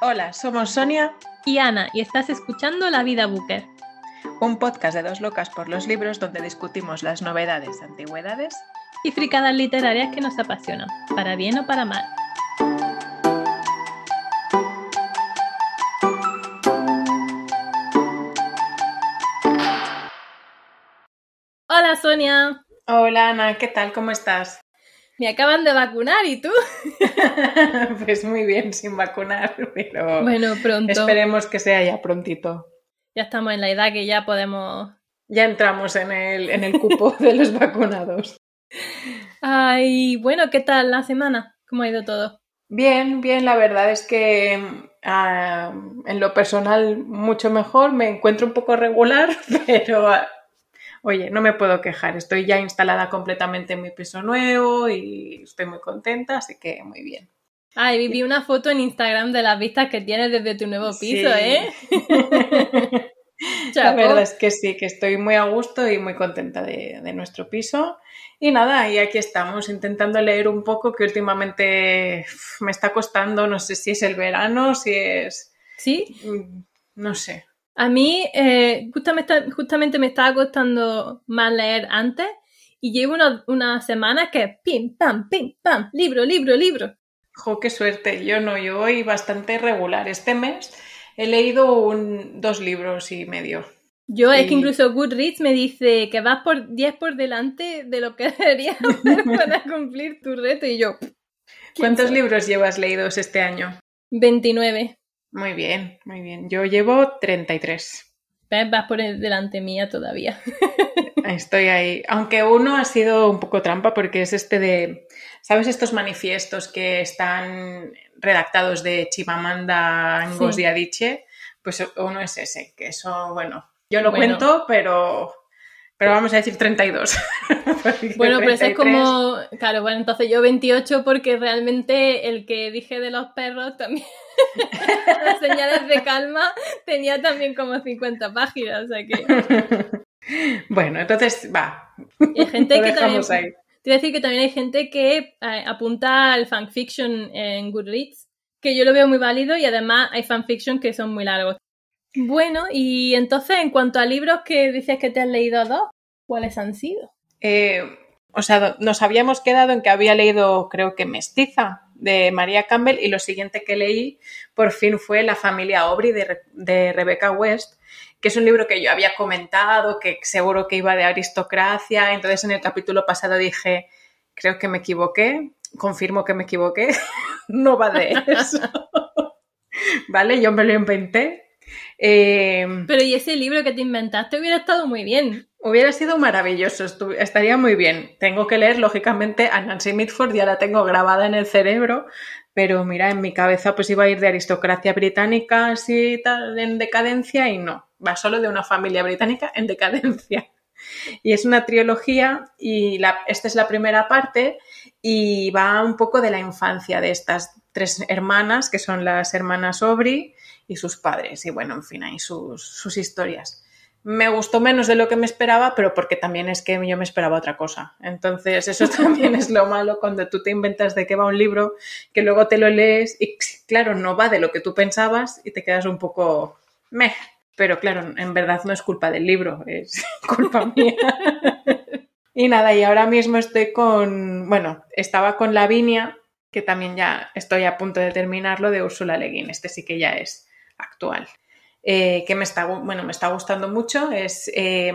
Hola, somos Sonia y Ana y estás escuchando La Vida Booker, un podcast de dos locas por los libros donde discutimos las novedades, antigüedades y fricadas literarias que nos apasionan, para bien o para mal. Hola Sonia. Hola Ana, ¿qué tal? ¿Cómo estás? Me acaban de vacunar, ¿y tú? pues muy bien, sin vacunar, pero bueno, pronto. esperemos que sea ya prontito. Ya estamos en la edad que ya podemos... Ya entramos en el, en el cupo de los vacunados. Ay, bueno, ¿qué tal la semana? ¿Cómo ha ido todo? Bien, bien, la verdad es que ah, en lo personal mucho mejor, me encuentro un poco regular, pero oye, no me puedo quejar, estoy ya instalada completamente en mi piso nuevo y estoy muy contenta, así que muy bien. Ay, vi una foto en Instagram de las vistas que tienes desde tu nuevo piso, ¿eh? La verdad es que sí, que estoy muy a gusto y muy contenta de, de, nuestro piso. Y nada, y aquí estamos intentando leer un poco que últimamente me está costando, no sé si es el verano, si es... ¿Sí? Mm, no sé. A mí eh, justamente, justamente, me estaba costando más leer antes y llevo unas una semanas que pim, pam, pim, pam, libro, libro, libro. Jo, qué suerte. Yo no, yo voy bastante regular. Este mes he leído un, dos libros y medio. Yo es que incluso Goodreads me dice que vas por 10 por delante de lo que deberías hacer para cumplir tu reto y yo... ¿Cuántos libros llevas leídos este año? 29. Muy bien, muy bien. Yo llevo 33. Vas por delante mía todavía. Estoy ahí. Aunque uno ha sido un poco trampa porque es este de, ¿sabes estos manifiestos que están redactados de Chimamanda Ngozi Adichie? Pues uno es ese, que eso, bueno, yo lo cuento, pero pero vamos a decir 32. bueno, pero eso es como. Claro, bueno, entonces yo 28 porque realmente el que dije de los perros también. Las señales de calma tenía también como 50 páginas, o sea que. Bueno, entonces va. Y hay gente que también. Ahí. Te voy a decir que también hay gente que eh, apunta al fanfiction en Goodreads, que yo lo veo muy válido y además hay fanfiction que son muy largos. Bueno, y entonces, en cuanto a libros que dices que te has leído dos, ¿cuáles han sido? Eh, o sea, nos habíamos quedado en que había leído, creo que Mestiza, de María Campbell, y lo siguiente que leí, por fin, fue La familia Aubrey de, de Rebecca West, que es un libro que yo había comentado, que seguro que iba de aristocracia. Entonces, en el capítulo pasado dije, creo que me equivoqué, confirmo que me equivoqué, no va de eso. ¿Vale? Yo me lo inventé, Em, Pero y ese libro que te inventaste hubiera estado muy bien. Hubiera sido maravilloso, estaría muy bien. Tengo que leer, lógicamente, a Nancy Mitford, ya la tengo grabada en el cerebro, pero mira, en mi cabeza pues iba a ir de aristocracia británica así tal, en decadencia y no, va solo de una familia británica en decadencia. Y es una trilogía y la, esta es la primera parte y va un poco de la infancia de estas tres hermanas, que son las hermanas Aubrey, y sus padres. Y bueno, en fin, hay sus, sus historias. Me gustó menos de lo que me esperaba, pero porque también es que yo me esperaba otra cosa. Entonces, eso también es lo malo cuando tú te inventas de qué va un libro, que luego te lo lees y, claro, no va de lo que tú pensabas y te quedas un poco meh. Pero claro, en verdad no es culpa del libro, es culpa mía. y nada, y ahora mismo estoy con, bueno, estaba con Lavinia, que también ya estoy a punto de terminarlo, de Úrsula Le Guin. Este sí que ya es actual. Eh, que me está, bueno, me está gustando mucho es, eh,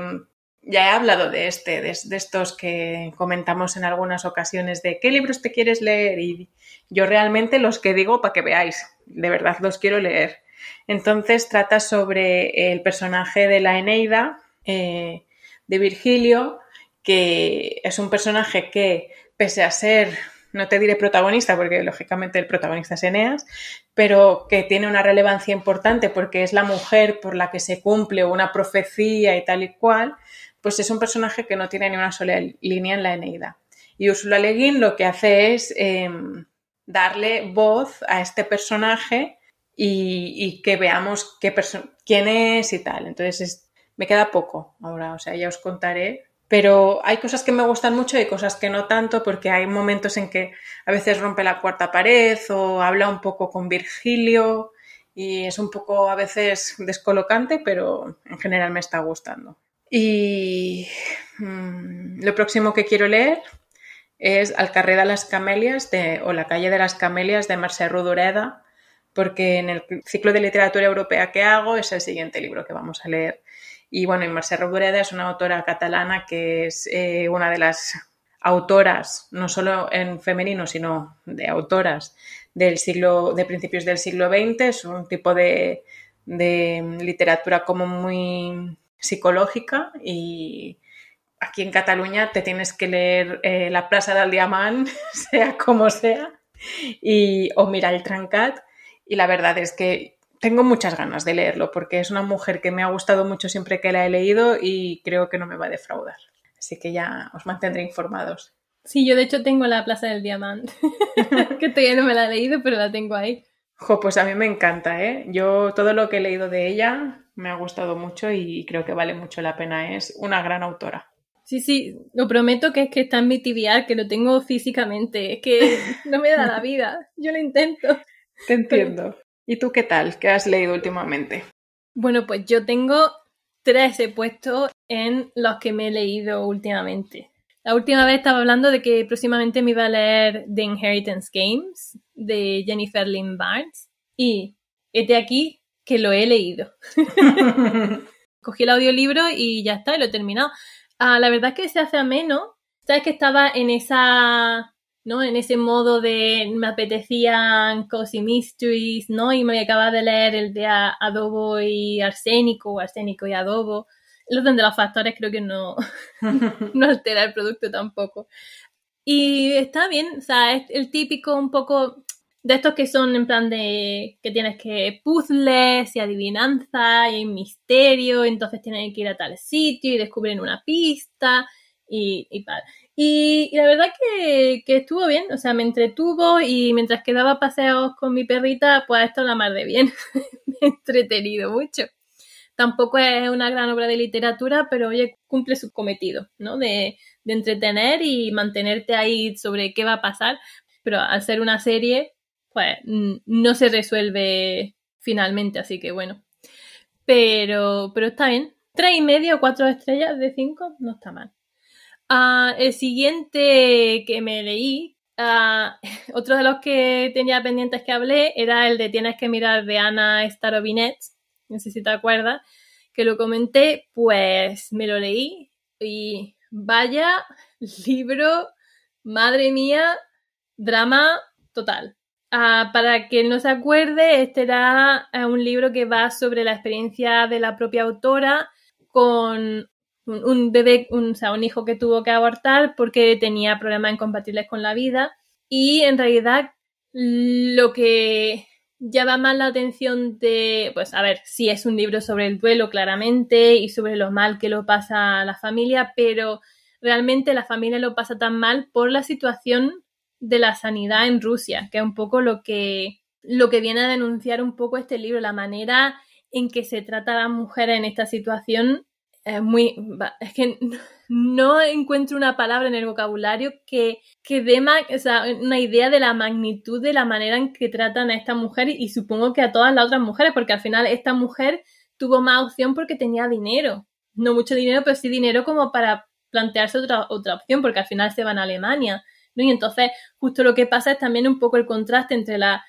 ya he hablado de este, de, estos que comentamos en algunas ocasiones de qué libros te quieres leer y yo realmente los que digo para que veáis, de verdad los quiero leer. Entonces trata sobre el personaje de la Eneida, eh, de Virgilio, que es un personaje que, pese a ser no te diré protagonista porque lógicamente el protagonista es Eneas, pero que tiene una relevancia importante porque es la mujer por la que se cumple una profecía y tal y cual, pues es un personaje que no tiene ni una sola línea en la Eneida. Y Ursula Le Guin lo que hace es em, darle voz a este personaje y, que veamos qué quién es y tal. Entonces me queda poco ahora, o sea, ya os contaré pero hay cosas que me gustan mucho y cosas que no tanto, porque hay momentos en que a veces rompe la cuarta pared o habla un poco con Virgilio y es un poco a veces descolocante, pero en general me está gustando. Y mm, lo próximo que quiero leer es Al carrer de las camelias de, o La calle de las camelias de Mercè Rodoreda, porque en el ciclo de literatura europea que hago es el siguiente libro que vamos a leer. Y bueno, Mercè Rodoreda es una autora catalana que es eh, una de las autoras, no solo en femenino, sino de autoras del siglo, de principios del siglo XX. Es un tipo de, literatura como muy psicológica y aquí en Cataluña te tienes que leer eh, La Plaza del Diamant, sea como sea, y, o Mirar el Trancat. Y la verdad es que tengo muchas ganas de leerlo porque es una mujer que me ha gustado mucho siempre que la he leído y creo que no me va a defraudar. Así que ya os mantendré informados. Sí, yo de hecho tengo la Plaza del Diamante, que todavía no me la he leído, pero la tengo ahí. Jo, pues a mí me encanta, ¿eh? Yo todo lo que he leído de ella me ha gustado mucho y creo que vale mucho la pena. Es una gran autora. Sí, sí, lo prometo que es que está en mi tibial, que lo tengo físicamente, es que no me da la vida, yo lo intento. Te entiendo. ¿Y tú qué tal? ¿Qué has leído últimamente? Bueno, pues yo tengo tres he puesto en los que me he leído últimamente. La última vez estaba hablando de que próximamente me iba a leer The Inheritance Games de Jennifer Lynn Barnes y este aquí que lo he leído. Cogí el audiolibro y ya está, y lo he terminado. Ah, la verdad es que se hace ameno. Sabes que estaba en esa, ¿no? En ese modo de me apetecían cozy mysteries, ¿no? Y me acababa de leer el de adobo y arsénico, o arsénico y adobo el orden de los factores creo que no, no altera el producto tampoco. Y está bien, o sea, es el típico un poco de estos que son en plan de que tienes que puzzles y adivinanza y misterio, entonces tienen que ir a tal sitio y descubren una pista y, y Y, la verdad que, estuvo bien, o sea, me entretuvo y mientras quedaba paseos con mi perrita, pues esto la mar de bien. me he entretenido mucho. Tampoco es una gran obra de literatura, pero oye, cumple su cometido, ¿no? De, de entretener y mantenerte ahí sobre qué va a pasar. Pero al ser una serie, pues no se resuelve finalmente, así que bueno. Pero, pero está bien. Tres y medio cuatro estrellas de cinco, no está mal. Ah, el siguiente que me leí, uh, otro de los que tenía pendientes que hablé, era el de Tienes que mirar de Ana Starobinet, no sé si te acuerdas, que lo comenté, pues me lo leí y vaya libro, madre mía, drama total. Ah, para quien no se acuerde, este era eh, un libro que va sobre la experiencia de la propia autora con un, bebé, un, o sea, un hijo que tuvo que abortar porque tenía problemas incompatibles con la vida. Y en realidad lo que llama más la atención de, pues a ver, sí es un libro sobre el duelo claramente y sobre lo mal que lo pasa la familia, pero realmente la familia lo pasa tan mal por la situación de la sanidad en Rusia, que es un poco lo que, lo que viene a denunciar un poco este libro, la manera en que se trata a las mujeres en esta situación es muy, es que no encuentro una palabra en el vocabulario que, que dé una idea de la magnitud de la manera en que tratan a esta mujer y, supongo que a todas las otras mujeres, porque al final esta mujer tuvo más opción porque tenía dinero. No mucho dinero, pero sí dinero como para plantearse otra, otra opción, porque al final se van a Alemania. ¿no? Y entonces, justo lo que pasa es también un poco el contraste entre las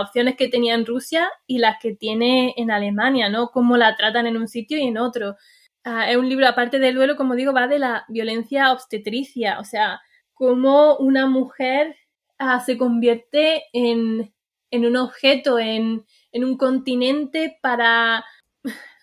opciones que tenía en Rusia y las que tiene en Alemania, ¿no? Cómo la tratan en un sitio y en otro. Ah, es un libro, aparte del duelo, como digo, va de la violencia obstetricia, o sea, cómo una mujer ah, se convierte en, un objeto, en, un continente para,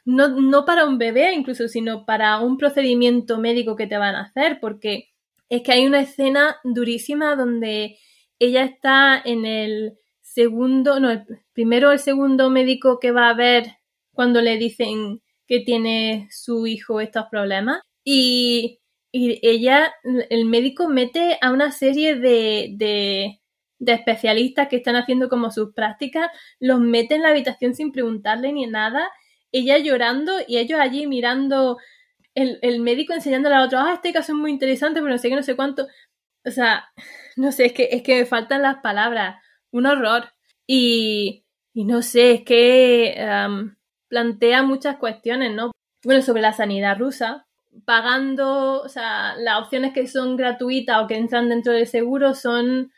no, no para un bebé incluso, sino para un procedimiento médico que te van a hacer, porque es que hay una escena durísima donde ella está en el segundo, no, el primero el segundo médico que va a ver cuando le dicen que tiene su hijo estos problemas y, ella, el médico mete a una serie de, de, especialistas que están haciendo como sus prácticas, los mete en la habitación sin preguntarle ni nada, ella llorando y ellos allí mirando el, el, médico enseñándole a otro, ah, este caso es muy interesante, pero no sé qué, no sé cuánto. O sea, no sé, es que, es que me faltan las palabras. Un horror. Y, y no sé, es que plantea muchas cuestiones, ¿no? Bueno, sobre la sanidad rusa, pagando, o sea, las opciones que son gratuitas o que entran dentro del seguro son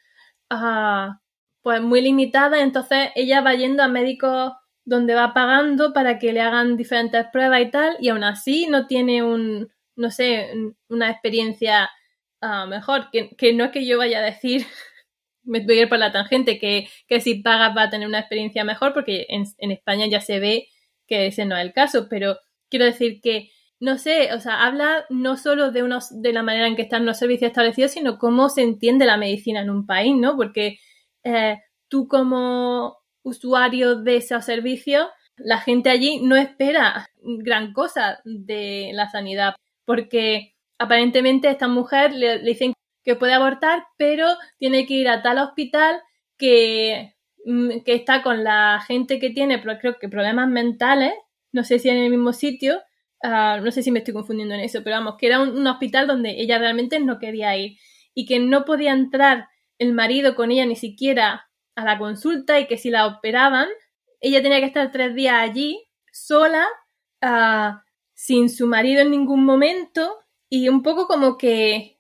ah, pues muy limitadas, entonces ella va yendo a médicos donde va pagando para que le hagan diferentes pruebas y tal, y aún así no tiene un, no sé, una experiencia ah, mejor, que, que, no es que yo vaya a decir, me voy a ir por la tangente, que, que si pagas va a tener una experiencia mejor, porque en España ya se ve que ese no es el caso, pero quiero decir que no sé, o sea, habla no solo de unos, de la manera en que están los servicios establecidos, sino cómo se entiende la medicina en un país, ¿no? Porque eh, tú como usuario de esos servicios, la gente allí no espera gran cosa de la sanidad, porque aparentemente esta mujer le, dicen que puede abortar, pero tiene que ir a tal hospital que, que está con la gente que tiene, creo que problemas mentales, no sé si en el mismo sitio, Ah, no sé si me estoy confundiendo en eso, pero vamos, que era un, hospital donde ella realmente no quería ir y que no podía entrar el marido con ella ni siquiera a la consulta y que si la operaban, ella tenía que estar tres días allí sola, ah, sin su marido en ningún momento y un poco como que,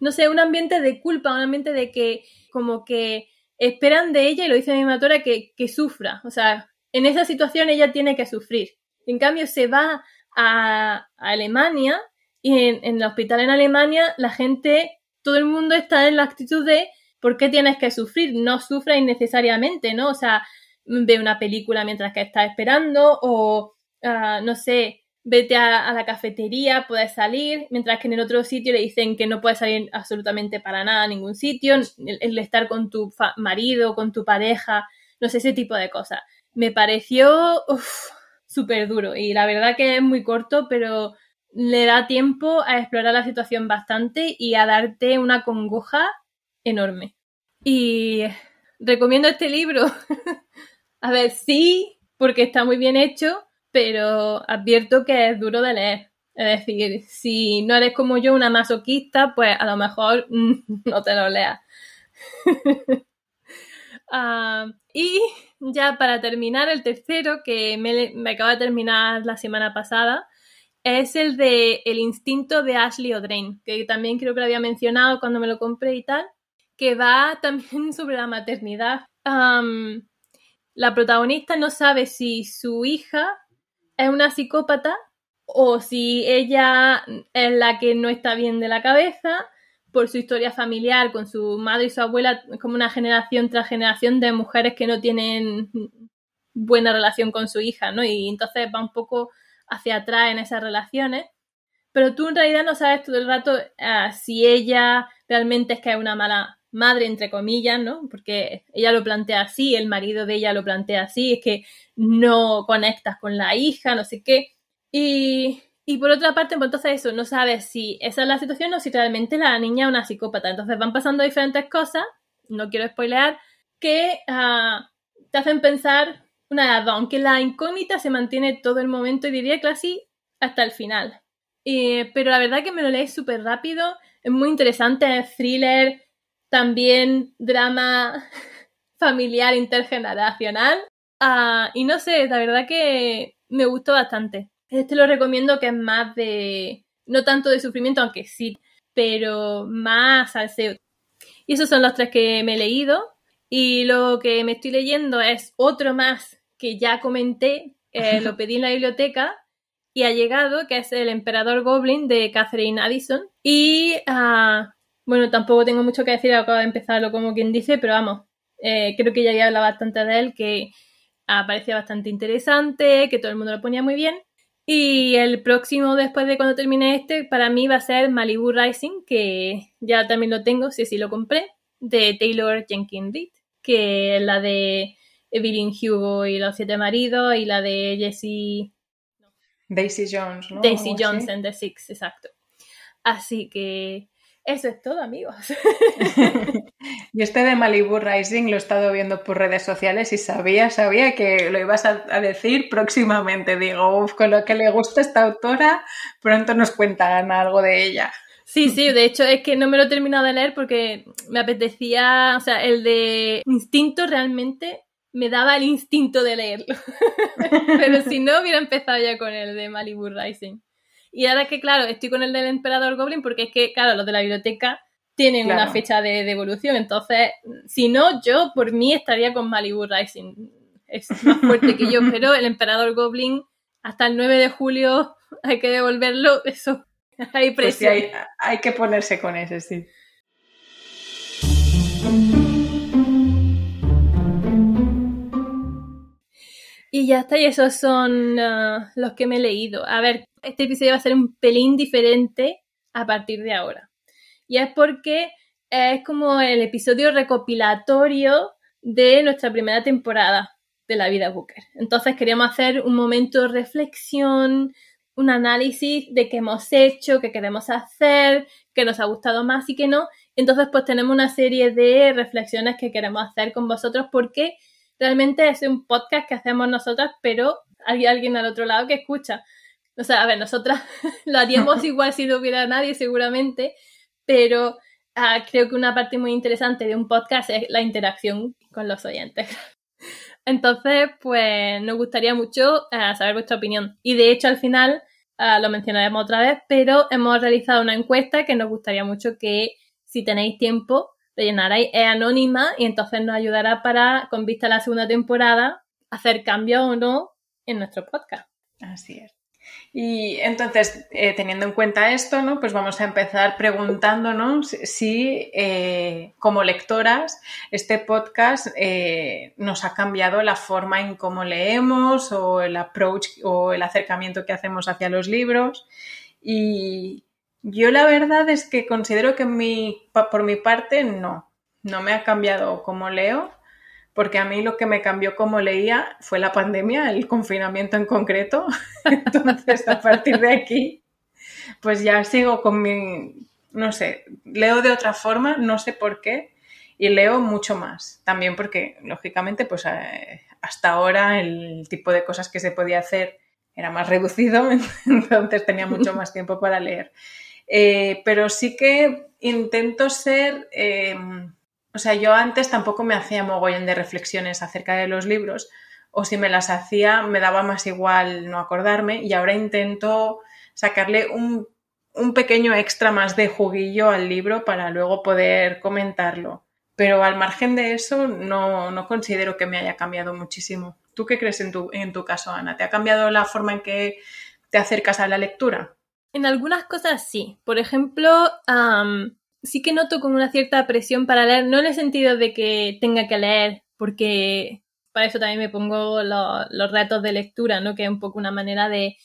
no sé, un ambiente de culpa, un ambiente de que como que esperan de ella, y lo dice mi matora, que, que sufra. O sea, en esa situación ella tiene que sufrir. En cambio, se va a, Alemania y en, el hospital en Alemania la gente, todo el mundo está en la actitud de ¿por qué tienes que sufrir? No sufra innecesariamente, ¿no? O sea, ve una película mientras que estás esperando o, ah, no sé, vete a, la cafetería, puedes salir, mientras que en el otro sitio le dicen que no puedes salir absolutamente para nada a ningún sitio, el, estar con tu marido, con tu pareja, no sé, ese tipo de cosas. Me pareció súper duro y la verdad que es muy corto, pero le da tiempo a explorar la situación bastante y a darte una congoja enorme. Y recomiendo este libro. a ver, sí, porque está muy bien hecho, pero advierto que es duro de leer. Es decir, si no eres como yo una masoquista, pues a lo mejor no te lo leas. Ah, y ya para terminar, el tercero, que me, me acaba de terminar la semana pasada, es el de El instinto de Ashley O'Drain, que también creo que lo había mencionado cuando me lo compré y tal, que va también sobre la maternidad. la protagonista no sabe si su hija es una psicópata o si ella es la que no está bien de la cabeza por su historia familiar con su madre y su abuela, como una generación tras generación de mujeres que no tienen buena relación con su hija, ¿no? Y entonces va un poco hacia atrás en esas relaciones. Pero tú en realidad no sabes todo el rato ah, si ella realmente es que es una mala madre, entre comillas, ¿no? Porque ella lo plantea así, el marido de ella lo plantea así, es que no conectas con la hija, no sé qué. Y y por otra parte, pues entonces eso, no sabes si esa es la situación o si realmente la niña es una psicópata. Entonces van pasando diferentes cosas, no quiero spoilear, que ah, te hacen pensar una de las aunque la incógnita se mantiene todo el momento y diría casi hasta el final. pero la verdad que me lo leí súper rápido, es muy interesante, es thriller, también drama familiar intergeneracional. Ah, y no sé, la verdad que me gustó bastante. Este lo recomiendo que es más de, no tanto de sufrimiento, aunque sí, pero más salseo. Y esos son los tres que me he leído. Y lo que me estoy leyendo es otro más que ya comenté, eh, lo pedí en la biblioteca y ha llegado, que es El Emperador Goblin de Catherine Addison. Y ah, bueno, tampoco tengo mucho que decir, acabo de empezarlo como quien dice, pero vamos, eh, creo que ya había hablado bastante de él, que parecía bastante interesante, que todo el mundo lo ponía muy bien. Y el próximo, después de cuando termine este, para mí va a ser Malibu Rising, que ya también lo tengo, si sí lo compré, de Taylor Jenkins Reid, que es la de Evelyn Hugo y los siete maridos, y la de Jessie... Daisy Jones, ¿no? Daisy Jones en The Six, exacto. Así que eso es todo, amigos. Y este de Malibu Rising lo he estado viendo por redes sociales y sabía, sabía que lo ibas a, decir próximamente. Digo, con lo que le gusta esta autora, pronto nos cuentan algo de ella. Sí, sí, de hecho es que no me lo he terminado de leer porque me apetecía, o sea, el de Instinto realmente me daba el instinto de leerlo. Pero si no, hubiera empezado ya con el de Malibu Rising. Y ahora que, claro, estoy con el del Emperador Goblin porque es que, claro, los de la biblioteca tienen una fecha de devolución. Entonces, si no, yo por mí estaría con Malibu Rising. Es más fuerte que yo, pero el Emperador Goblin hasta el 9 de julio hay que devolverlo. Eso, hay pues presión. hay, hay que ponerse con ese, sí. Y ya está, y esos son uh, los que me he leído. A ver, este episodio va a ser un pelín diferente a partir de ahora. Y es porque es como el episodio recopilatorio de nuestra primera temporada de la vida Booker. Entonces queríamos hacer un momento de reflexión, un análisis de qué hemos hecho, qué queremos hacer, qué nos ha gustado más y qué no. Entonces pues tenemos una serie de reflexiones que queremos hacer con vosotros porque realmente es un podcast que hacemos nosotras, pero hay alguien al otro lado que escucha. O sea, a ver, nosotras lo haríamos igual si no hubiera nadie, seguramente, pero ah, creo que una parte muy interesante de un podcast es la interacción con los oyentes. Entonces, pues nos gustaría mucho ah, saber vuestra opinión. Y de hecho, al final ah, lo mencionaremos otra vez, pero hemos realizado una encuesta que nos gustaría mucho que, si tenéis tiempo, rellenaréis es anónima y entonces nos ayudará para, con vista a la segunda temporada, hacer cambios o no en nuestro podcast. Así es. Y entonces, eh, teniendo en cuenta esto, ¿no? Pues vamos a empezar preguntándonos si, eh, como lectoras, este podcast eh, nos ha cambiado la forma en cómo leemos o el approach o el acercamiento que hacemos hacia los libros. Y, yo la verdad es que considero que mi, por mi parte no, no me ha cambiado como leo, porque a mí lo que me cambió como leía fue la pandemia, el confinamiento en concreto. Entonces, a partir de aquí, pues ya sigo con mi, no sé, leo de otra forma, no sé por qué, y leo mucho más. También porque, lógicamente, pues eh, hasta ahora el tipo de cosas que se podía hacer era más reducido, entonces tenía mucho más tiempo para leer. Eh, pero sí que intento ser, eh, o sea, yo antes tampoco me hacía mogollón de reflexiones acerca de los libros, o si me las hacía me daba más igual no acordarme, y ahora intento sacarle un, un pequeño extra más de juguillo al libro para luego poder comentarlo. Pero al margen de eso, no, no considero que me haya cambiado muchísimo. ¿Tú qué crees en tu, en tu caso, Ana? ¿Te ha cambiado la forma en que te acercas a la lectura? En algunas cosas sí. Por ejemplo, sí que noto como una cierta presión para leer, no en el sentido de que tenga que leer, porque para eso también me pongo los retos de lectura, ¿no? Que es un poco una manera de,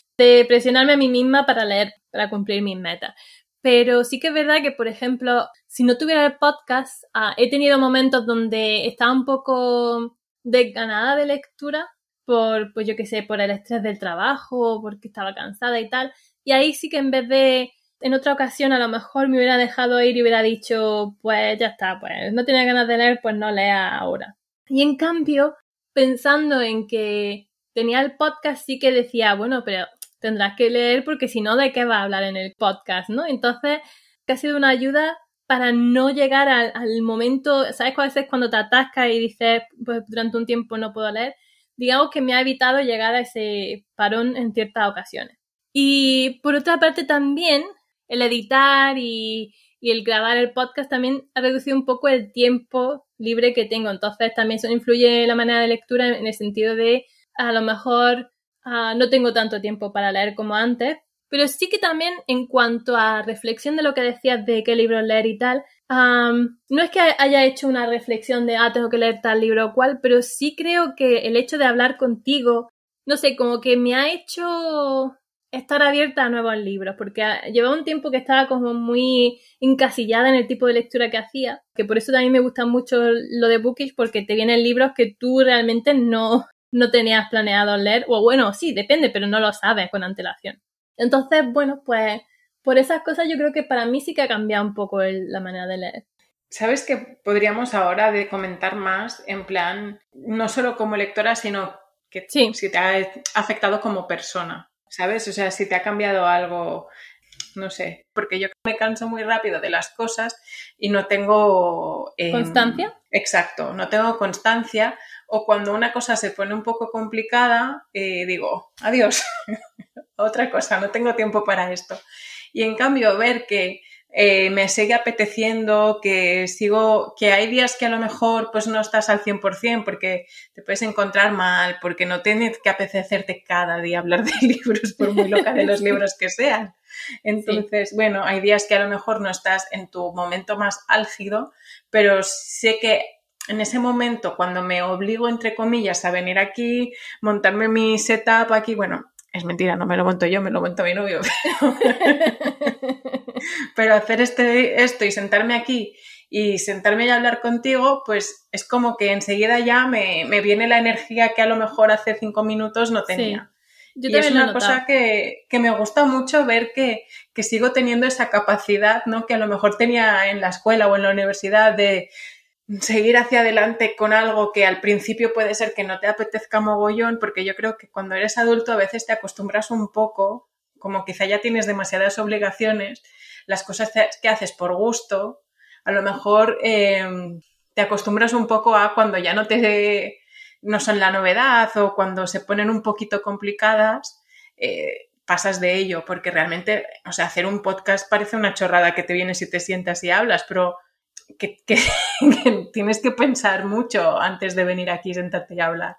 presionarme a mí misma para leer, para cumplir mis metas. Pero sí que es verdad que, por ejemplo, si no tuviera el podcast, ah, he tenido momentos donde estaba un poco desganada de lectura por, pues yo qué sé, por el estrés del trabajo, porque estaba cansada y tal. Y ahí sí que en vez de en otra ocasión a lo mejor me hubiera dejado ir y hubiera dicho, pues ya está, pues no tiene ganas de leer, pues no lea ahora. Y en cambio, pensando en que tenía el podcast, sí que decía, bueno, pero tendrás que leer porque si no, ¿de qué va a hablar en el podcast? ¿no? Entonces, que ha sido una ayuda para no llegar al, al momento, ¿sabes? A veces cuando te atascas y dices, pues durante un tiempo no puedo leer, digamos que me ha evitado llegar a ese parón en ciertas ocasiones. Y por otra parte también el editar y, el grabar el podcast también ha reducido un poco el tiempo libre que tengo. Entonces también eso influye en la manera de lectura en el sentido de a lo mejor ah, no tengo tanto tiempo para leer como antes. Pero sí que también en cuanto a reflexión de lo que decías de qué libro leer y tal, no es que haya hecho una reflexión de, ah, tengo que leer tal libro o cual, pero sí creo que el hecho de hablar contigo, no sé, como que me ha hecho estar abierta a nuevos libros, porque llevaba un tiempo que estaba como muy encasillada en el tipo de lectura que hacía, que por eso también me gusta mucho lo de Bookish, porque te vienen libros que tú realmente no, no tenías planeado leer, o bueno, sí, depende, pero no lo sabes con antelación. Entonces, bueno, pues por esas cosas yo creo que para mí sí que ha cambiado un poco la manera de leer. ¿Sabes que podríamos ahora de comentar más en plan, no solo como lectora, sino que si te ha afectado como persona? ¿sabes? O sea, si te ha cambiado algo, no sé, porque yo me canso muy rápido de las cosas y no tengo... Em, ¿Constancia? Exacto, no tengo constancia o cuando una cosa se pone un poco complicada, eh, digo, adiós, otra cosa, no tengo tiempo para esto. Y en cambio, ver que eh, me sigue apeteciendo, que sigo, que hay días que a lo mejor pues no estás al 100% porque te puedes encontrar mal, porque no tienes que apetecerte cada día hablar de libros, por muy loca de los libros que sean. Entonces, bueno, hay días que a lo mejor no estás en tu momento más álgido, pero sé que en ese momento, cuando me obligo, entre comillas, a venir aquí, montarme mi setup aquí, bueno, es mentira, no me lo monto yo, me lo monto mi novio. Pero hacer este, esto y sentarme aquí y sentarme y hablar contigo, pues es como que enseguida ya me, viene la energía que a lo mejor hace cinco minutos no tenía. y es una cosa que, me gusta mucho ver que, que, sigo teniendo esa capacidad, ¿no? Que a lo mejor tenía en la escuela o en la universidad de seguir hacia adelante con algo que al principio puede ser que no te apetezca mogollón, porque yo creo que cuando eres adulto a veces te acostumbras un poco, como quizá ya tienes demasiadas obligaciones, las cosas que haces por gusto, a lo mejor em, te acostumbras un poco a cuando ya no te no son la novedad o cuando se ponen un poquito complicadas, eh, pasas de ello, porque realmente, o sea, hacer un podcast parece una chorrada que te vienes y te sientas y hablas, pero que, tienes que pensar mucho antes de venir aquí, sentarte y hablar.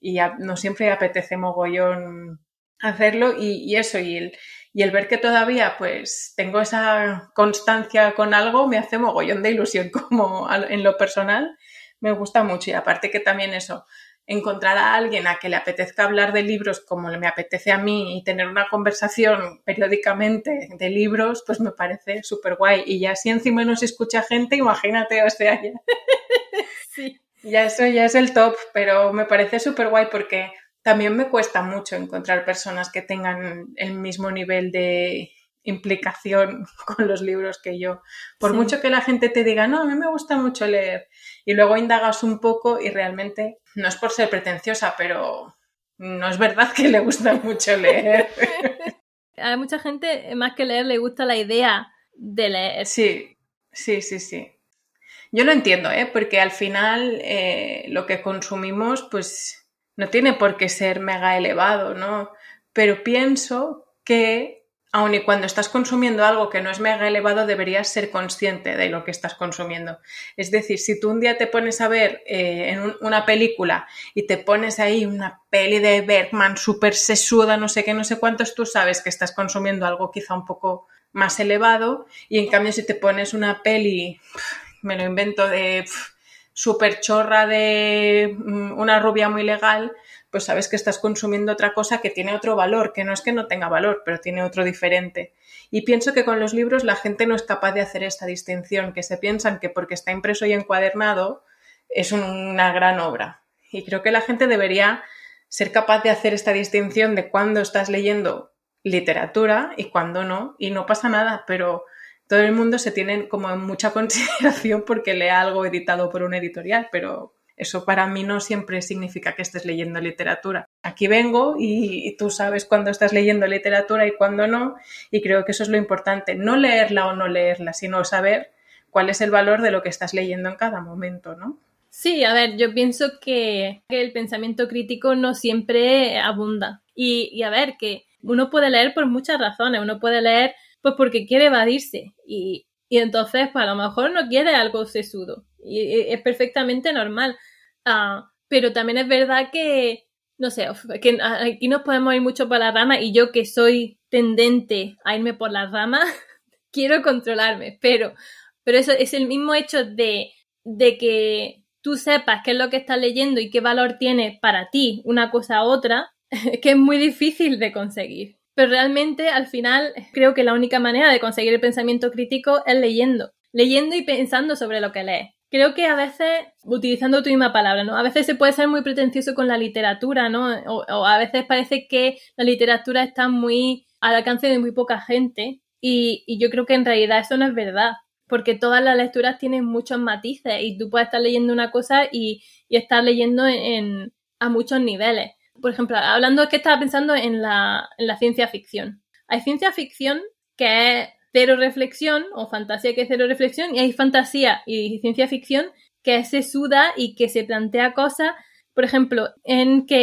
Y no siempre apetece mogollón hacerlo y, eso, y el, y el ver que todavía pues tengo esa constancia con algo me hace mogollón de ilusión como en lo personal, me gusta mucho y aparte que también eso, encontrar a alguien a que le apetezca hablar de libros como me apetece a mí y tener una conversación periódicamente de libros, pues me parece súper guay. Y ya si encima no se escucha gente, imagínate, o sea, ya, sí. ya eso ya es el top, pero me parece súper guay porque también me cuesta mucho encontrar personas que tengan el mismo nivel de implicación con los libros que yo. Por mucho que la gente te diga, no, a mí me gusta mucho leer, y luego indagas un poco y realmente, no es por ser pretenciosa, pero no es verdad que le gusta mucho leer. a mucha gente, más que leer, le gusta la idea de leer. Sí, sí, sí, sí. Yo lo entiendo, ¿eh? porque al final eh, lo que consumimos, pues no tiene por qué ser mega elevado, ¿no? Pero pienso que aun y cuando estás consumiendo algo que no es mega elevado, deberías ser consciente de lo que estás consumiendo. Es decir, si tú un día te pones a ver eh, en una película y te pones ahí una peli de Bergman súper sesuda, no sé qué, no sé cuántos, tú sabes que estás consumiendo algo quizá un poco más elevado y en cambio si te pones una peli, me lo invento, de súper chorra de mm, una rubia muy legal, pues sabes que estás consumiendo otra cosa que tiene otro valor, que no es que no tenga valor, pero tiene otro diferente. Y pienso que con los libros la gente no es capaz de hacer esta distinción, que se piensan que porque está impreso y encuadernado es una gran obra. Y creo que la gente debería ser capaz de hacer esta distinción de cuándo estás leyendo literatura y cuándo no, y no pasa nada, pero todo el mundo se tiene como mucha consideración porque lea algo editado por un editorial, pero eso para mí no siempre significa que estés leyendo literatura. Aquí vengo y, tú sabes cuándo estás leyendo literatura y cuándo no, y creo que eso es lo importante, no leerla o no leerla, sino saber cuál es el valor de lo que estás leyendo en cada momento, ¿no? Sí, a ver, yo pienso que, el pensamiento crítico no siempre abunda. Y, y, a ver, que uno puede leer por muchas razones. Uno puede leer pues porque quiere evadirse. Y, y entonces, pues a lo mejor no quiere algo sesudo. Y es perfectamente normal. Ah, pero también es verdad que, no sé, que aquí nos podemos ir mucho por la rama y yo que soy tendente a irme por la rama, quiero controlarme, pero, pero eso es el mismo hecho de, de que tú sepas qué es lo que estás leyendo y qué valor tiene para ti una cosa u otra, que es muy difícil de conseguir. Pero realmente al final creo que la única manera de conseguir el pensamiento crítico es leyendo, leyendo y pensando sobre lo que lees creo que a veces, utilizando tu misma palabra, ¿no? A veces se puede ser muy pretencioso con la literatura, ¿no? O, a veces parece que la literatura está muy al alcance de muy poca gente y, y, yo creo que en realidad eso no es verdad, porque todas las lecturas tienen muchos matices y tú puedes estar leyendo una cosa y, y estar leyendo en, a muchos niveles. Por ejemplo, hablando, es que estaba pensando en la, en la ciencia ficción. Hay ciencia ficción que es cero reflexión o fantasía que es cero reflexión y hay fantasía y ciencia ficción que se suda y que se plantea cosas Por ejemplo, N.K.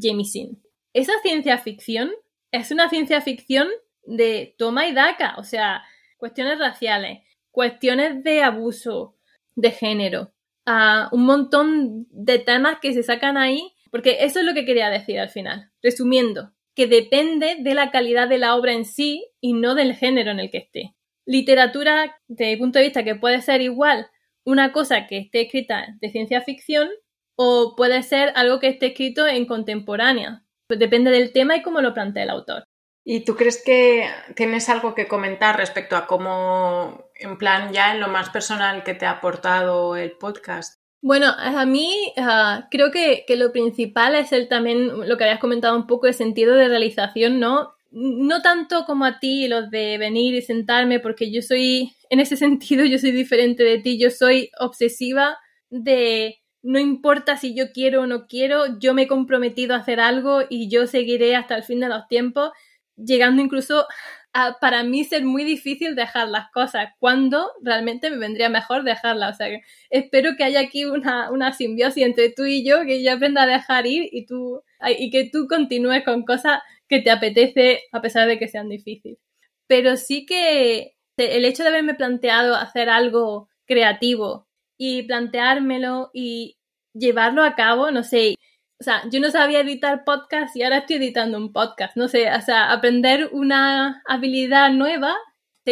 Jemisin. Esa ciencia ficción es una ciencia ficción de toma y daca, o sea, cuestiones raciales, cuestiones de abuso de género, a un montón de temas que se sacan ahí, porque eso es lo que quería decir al final. Resumiendo, que depende de la calidad de la obra en sí y no del género en el que esté. Literatura, desde mi punto de vista, que puede ser igual una cosa que esté escrita de ciencia ficción o puede ser algo que esté escrito en contemporánea. Depende del tema y cómo lo plantea el autor. ¿Y tú crees que tienes algo que comentar respecto a cómo, en plan, ya en lo más personal que te ha aportado el podcast? Bueno, a mí ah, creo que, lo principal es el también, lo que habías comentado un poco, el sentido de realización, ¿no? No tanto como a ti, los de venir y sentarme, porque yo soy, en ese sentido, yo soy diferente de ti, yo soy obsesiva de no importa si yo quiero o no quiero, yo me he comprometido a hacer algo y yo seguiré hasta el fin de los tiempos llegando incluso a para mí ser muy difícil dejar las cosas, cuando realmente me vendría mejor dejarlas. O sea, espero que haya aquí una, una simbiosis entre tú y yo, que yo aprenda a dejar ir y, tú, y que tú continúes con cosas que te apetece a pesar de que sean difíciles. Pero sí que el hecho de haberme planteado hacer algo creativo y planteármelo y llevarlo a cabo, no sé, o sea, yo no sabía editar podcast y ahora estoy editando un podcast. No sé, o sea, aprender una habilidad nueva,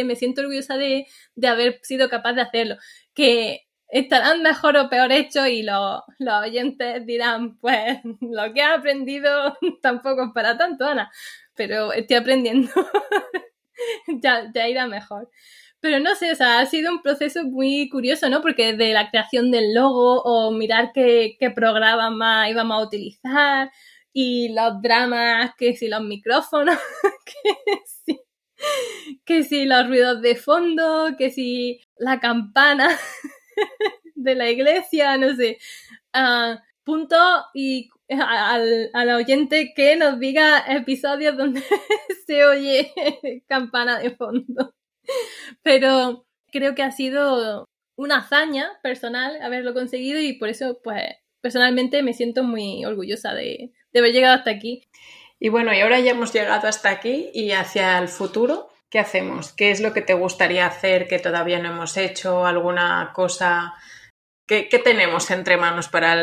me siento orgullosa de, haber sido capaz de hacerlo. Que estarán mejor o peor hechos y los, oyentes dirán, pues lo que he aprendido tampoco es para tanto, Ana, pero estoy aprendiendo. ya, ya irá mejor. Pero no sé, o sea, ha sido un proceso muy curioso, ¿no? Porque de la creación del logo o mirar qué, qué programa íbamos a utilizar y los dramas, que si los micrófonos, que si, los ruidos de fondo, que si la campana de la iglesia, no sé. Uh, punto y al, oyente que nos diga episodios donde se oye campana de fondo. Pero creo que ha sido una hazaña personal haberlo conseguido y por eso, pues, personalmente me siento muy orgullosa de, haber llegado hasta aquí. Y bueno, y ahora ya hemos llegado hasta aquí y hacia el futuro, ¿qué hacemos? ¿Qué es lo que te gustaría hacer que todavía no hemos hecho? ¿Alguna cosa? ¿Qué, tenemos entre manos para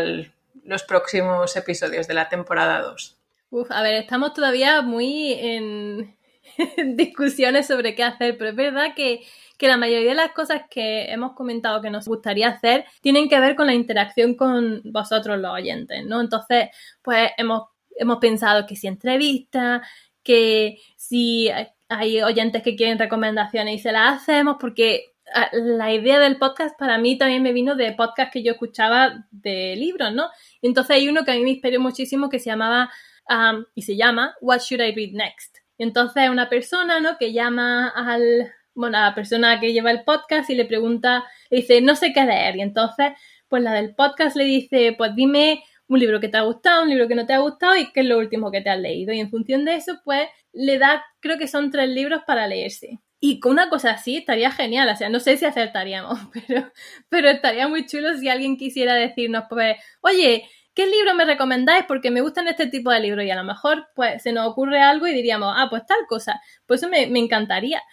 los próximos episodios de la temporada 2? Uf, a ver, estamos todavía muy en, discusiones sobre qué hacer, pero es verdad que, la mayoría de las cosas que hemos comentado que nos gustaría hacer tienen que ver con la interacción con vosotros los oyentes, ¿no? Entonces, pues hemos, hemos pensado que si entrevistas, que si hay oyentes que quieren recomendaciones y se las hacemos, porque ah, la idea del podcast para mí también me vino de podcast que yo escuchaba de libros, ¿no? Entonces hay uno que a mí me inspiró muchísimo que se llamaba um, y se llama What Should I Read Next? Entonces una persona, ¿no? Que llama al, bueno, a la persona que lleva el podcast y le pregunta, le dice, no sé qué leer. Y entonces, pues la del podcast le dice, pues dime un libro que te ha gustado, un libro que no te ha gustado y qué es lo último que te has leído. Y en función de eso, pues le da, creo que son tres libros para leerse. Y con una cosa así estaría genial, o sea, no sé si acertaríamos, pero, pero estaría muy chulo si alguien quisiera decirnos, pues, oye, ¿qué libro me recomendáis? Porque me gustan este tipo de libros y a lo mejor pues se nos ocurre algo y diríamos, ah, pues tal cosa, pues eso me, encantaría.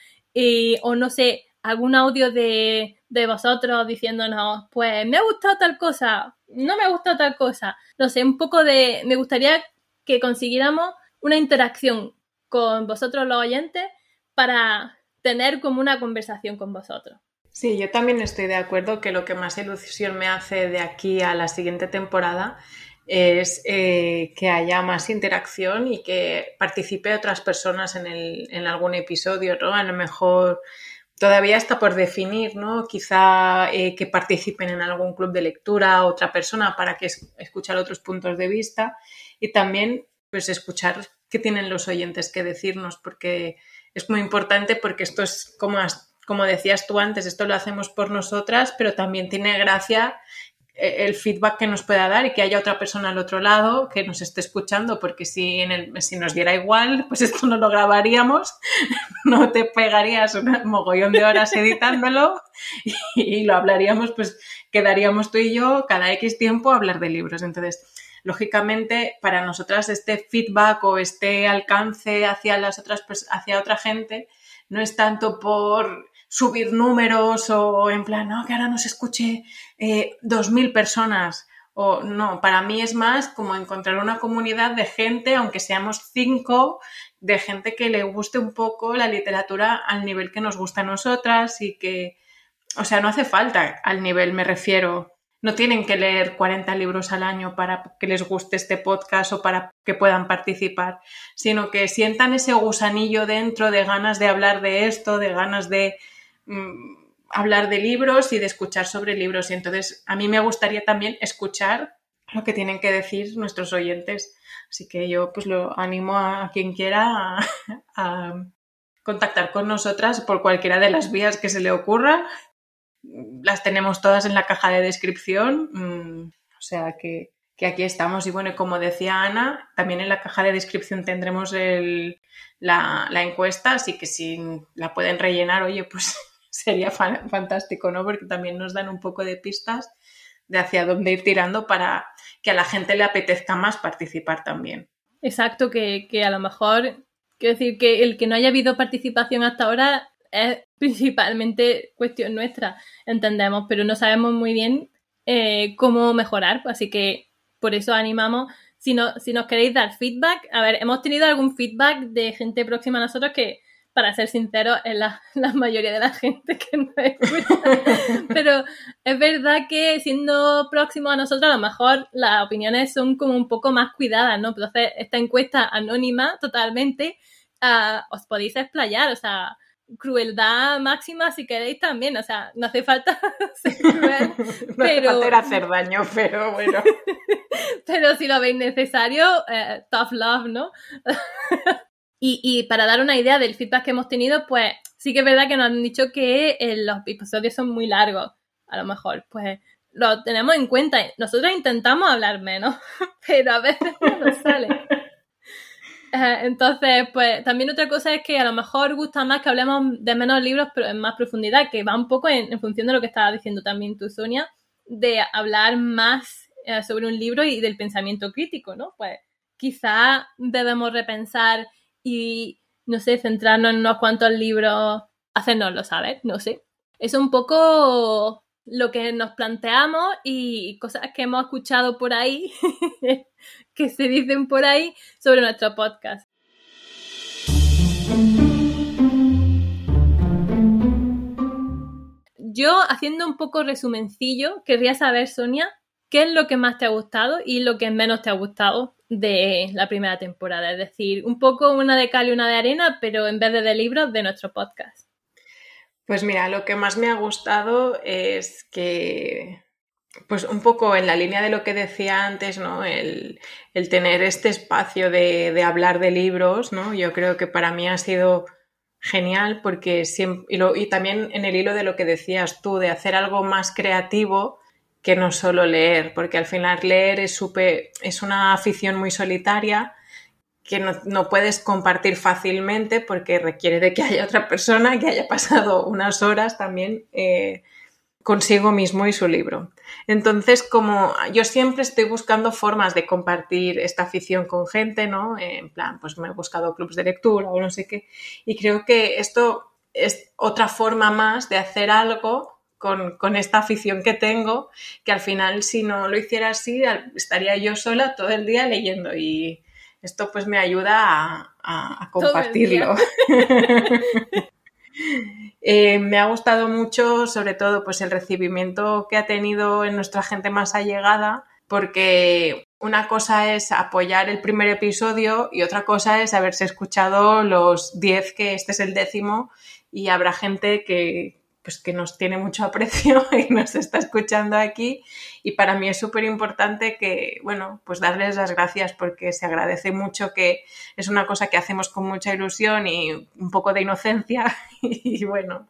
o no sé, algún audio de, de, vosotros diciéndonos, pues me ha gustado tal cosa, no me ha gustado tal cosa. No sé, un poco de, me gustaría que consiguiéramos una interacción con vosotros los oyentes para tener como una conversación con vosotros. Sí, yo también estoy de acuerdo que lo que más ilusión me hace de aquí a la siguiente temporada es eh, que haya más interacción y que participe otras personas en, el, en algún episodio, ¿no? A lo mejor todavía está por definir, ¿no? Quizá eh, que participen en algún club de lectura otra persona para que escuchar otros puntos de vista y también pues escuchar qué tienen los oyentes que decirnos porque es muy importante porque esto es como como decías tú antes, esto lo hacemos por nosotras, pero también tiene gracia e, el feedback que nos pueda dar y que haya otra persona al otro lado que nos esté escuchando, porque si, en el, si nos diera igual, pues esto no lo grabaríamos, no te pegarías un mogollón de horas editándolo y, lo hablaríamos, pues quedaríamos tú y yo cada X tiempo a hablar de libros. Entonces, lógicamente, para nosotras este feedback o este alcance hacia las otras, hacia otra gente no es tanto por subir números o en plan, no, que ahora nos escuche eh, dos mil personas. O no, para mí es más como encontrar una comunidad de gente, aunque seamos cinco, de gente que le guste un poco la literatura al nivel que nos gusta a nosotras y que, o sea, no hace falta al nivel, me refiero. No tienen que leer 40 libros al año para que les guste este podcast o para que puedan participar, sino que sientan ese gusanillo dentro de ganas de hablar de esto, de ganas de hablar de libros y de escuchar sobre libros. Y entonces a mí me gustaría también escuchar lo que tienen que decir nuestros oyentes. Así que yo pues lo animo a quien quiera a, contactar con nosotras por cualquiera de las vías que se le ocurra. Las tenemos todas en la caja de descripción. Mm, o sea que, aquí estamos. Y bueno, como decía Ana, también en la caja de descripción tendremos la, la encuesta, así que si la pueden rellenar, oye, pues sería fantástico, ¿no? Porque también nos dan un poco de pistas de hacia dónde ir tirando para que a la gente le apetezca más participar también. Exacto, que, a lo mejor, quiero decir que el que no haya habido participación hasta ahora es principalmente cuestión nuestra, entendemos, pero no sabemos muy bien eh, cómo mejorar, así que por eso animamos, si, no, si nos queréis dar feedback, a ver, hemos tenido algún feedback de gente próxima a nosotros que para ser sincero, es la, mayoría de la gente que nos escucha. Pero es verdad que siendo próximo a nosotros, a lo mejor las opiniones son como un poco más cuidadas, ¿no? Entonces, esta encuesta anónima totalmente, ah, os podéis explayar, o sea, crueldad máxima si queréis también, o sea, no hace falta ser cruel, pero... No hacer daño, pero bueno. pero si lo veis necesario, eh, tough love, ¿no? Y, para dar una idea del feedback que hemos tenido, pues sí que es verdad que nos han dicho que eh, los episodios son muy largos. A lo mejor, pues lo tenemos en cuenta. Nosotros intentamos hablar menos, pero a veces no nos sale. Eh, entonces, pues también otra cosa es que a lo mejor gusta más que hablemos de menos libros, pero en más profundidad, que va un poco en, función de lo que estaba diciendo también tú, Sonia, de hablar más eh, sobre un libro y del pensamiento crítico, ¿no? Pues quizá debemos repensar y, no sé, centrarnos en unos cuantos libros, hacernoslo saber, no sé. Es un poco lo que nos planteamos y cosas que hemos escuchado por ahí, que se dicen por ahí sobre nuestro podcast. Yo, haciendo un poco resumencillo, querría saber, Sonia, ¿qué es lo que más te ha gustado y lo que menos te ha gustado de la primera temporada. Es decir, un poco una de cal y una de arena, pero en vez de de libros, de nuestro podcast. Pues mira, lo que más me ha gustado es que, pues un poco en la línea de lo que decía antes, ¿no? El, tener este espacio de, hablar de libros, ¿no? Yo creo que para mí ha sido genial porque siempre, y, y también en el hilo de lo que decías tú, de hacer algo más creativo que no solo leer, porque al final leer es, es una afición muy solitaria que no, puedes compartir fácilmente porque requiere de que haya otra persona que haya pasado unas horas también eh, consigo mismo y su libro. Entonces, como yo siempre estoy buscando formas de compartir esta afición con gente, ¿no? En plan, pues me he buscado clubs de lectura o no sé qué, y creo que esto es otra forma más de hacer algo con, esta afición que tengo, que al final si no lo hiciera así, estaría yo sola todo el día leyendo y esto pues me ayuda a, compartirlo. Eh, me ha gustado mucho, sobre todo, pues el recibimiento que ha tenido en nuestra gente más allegada, porque una cosa es apoyar el primer episodio y otra cosa es haberse escuchado los 10, que este es el décimo, y habrá gente que, pues que nos tiene mucho aprecio y nos está escuchando aquí y para mí es súper importante que, bueno, pues darles las gracias porque se agradece mucho que es una cosa que hacemos con mucha ilusión y un poco de inocencia y bueno,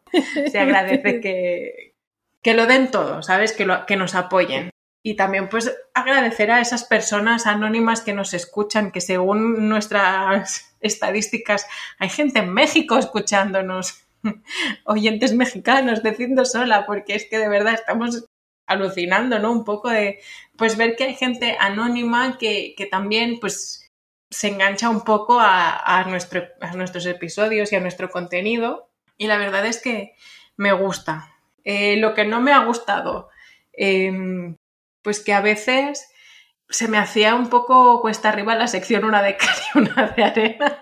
se agradece que, que lo den todo, ¿sabes? Que, lo, que nos apoyen. y también pues agradecer a esas personas anónimas que nos escuchan, que según nuestras estadísticas hay gente en México escuchándonos, oyentes mexicanos, diciendo sola, porque es que de verdad estamos alucinando, ¿no? Un poco de, pues ver que hay gente anónima que, que también, pues, se engancha un poco a, a, nuestro, a nuestros episodios y a nuestro contenido. Y la verdad es que me gusta. Eh, lo que no me ha gustado, eh, pues que a veces se me hacía un poco cuesta arriba la sección una de cal y una de arena.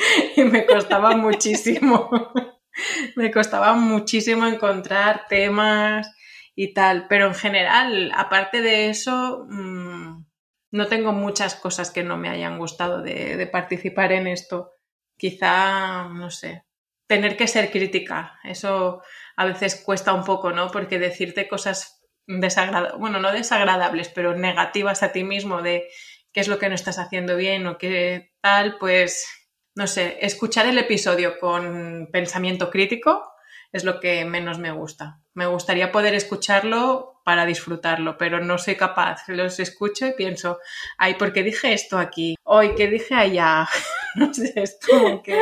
y me costaba muchísimo. me costaba muchísimo encontrar temas y tal. Pero en general, aparte de eso, mmm, no tengo muchas cosas que no me hayan gustado de, de, participar en esto. Quizá, no sé, tener que ser crítica. Eso a veces cuesta un poco, ¿no? Porque decirte cosas desagradables, bueno, no desagradables, pero negativas a ti mismo de qué es lo que no estás haciendo bien o qué tal, pues, no sé, escuchar el episodio con pensamiento crítico es lo que menos me gusta. Me gustaría poder escucharlo para disfrutarlo, pero no soy capaz. Los escucho y pienso, ay, ¿por qué dije esto aquí? Hoy, ¿qué dije allá? no sé, es como que...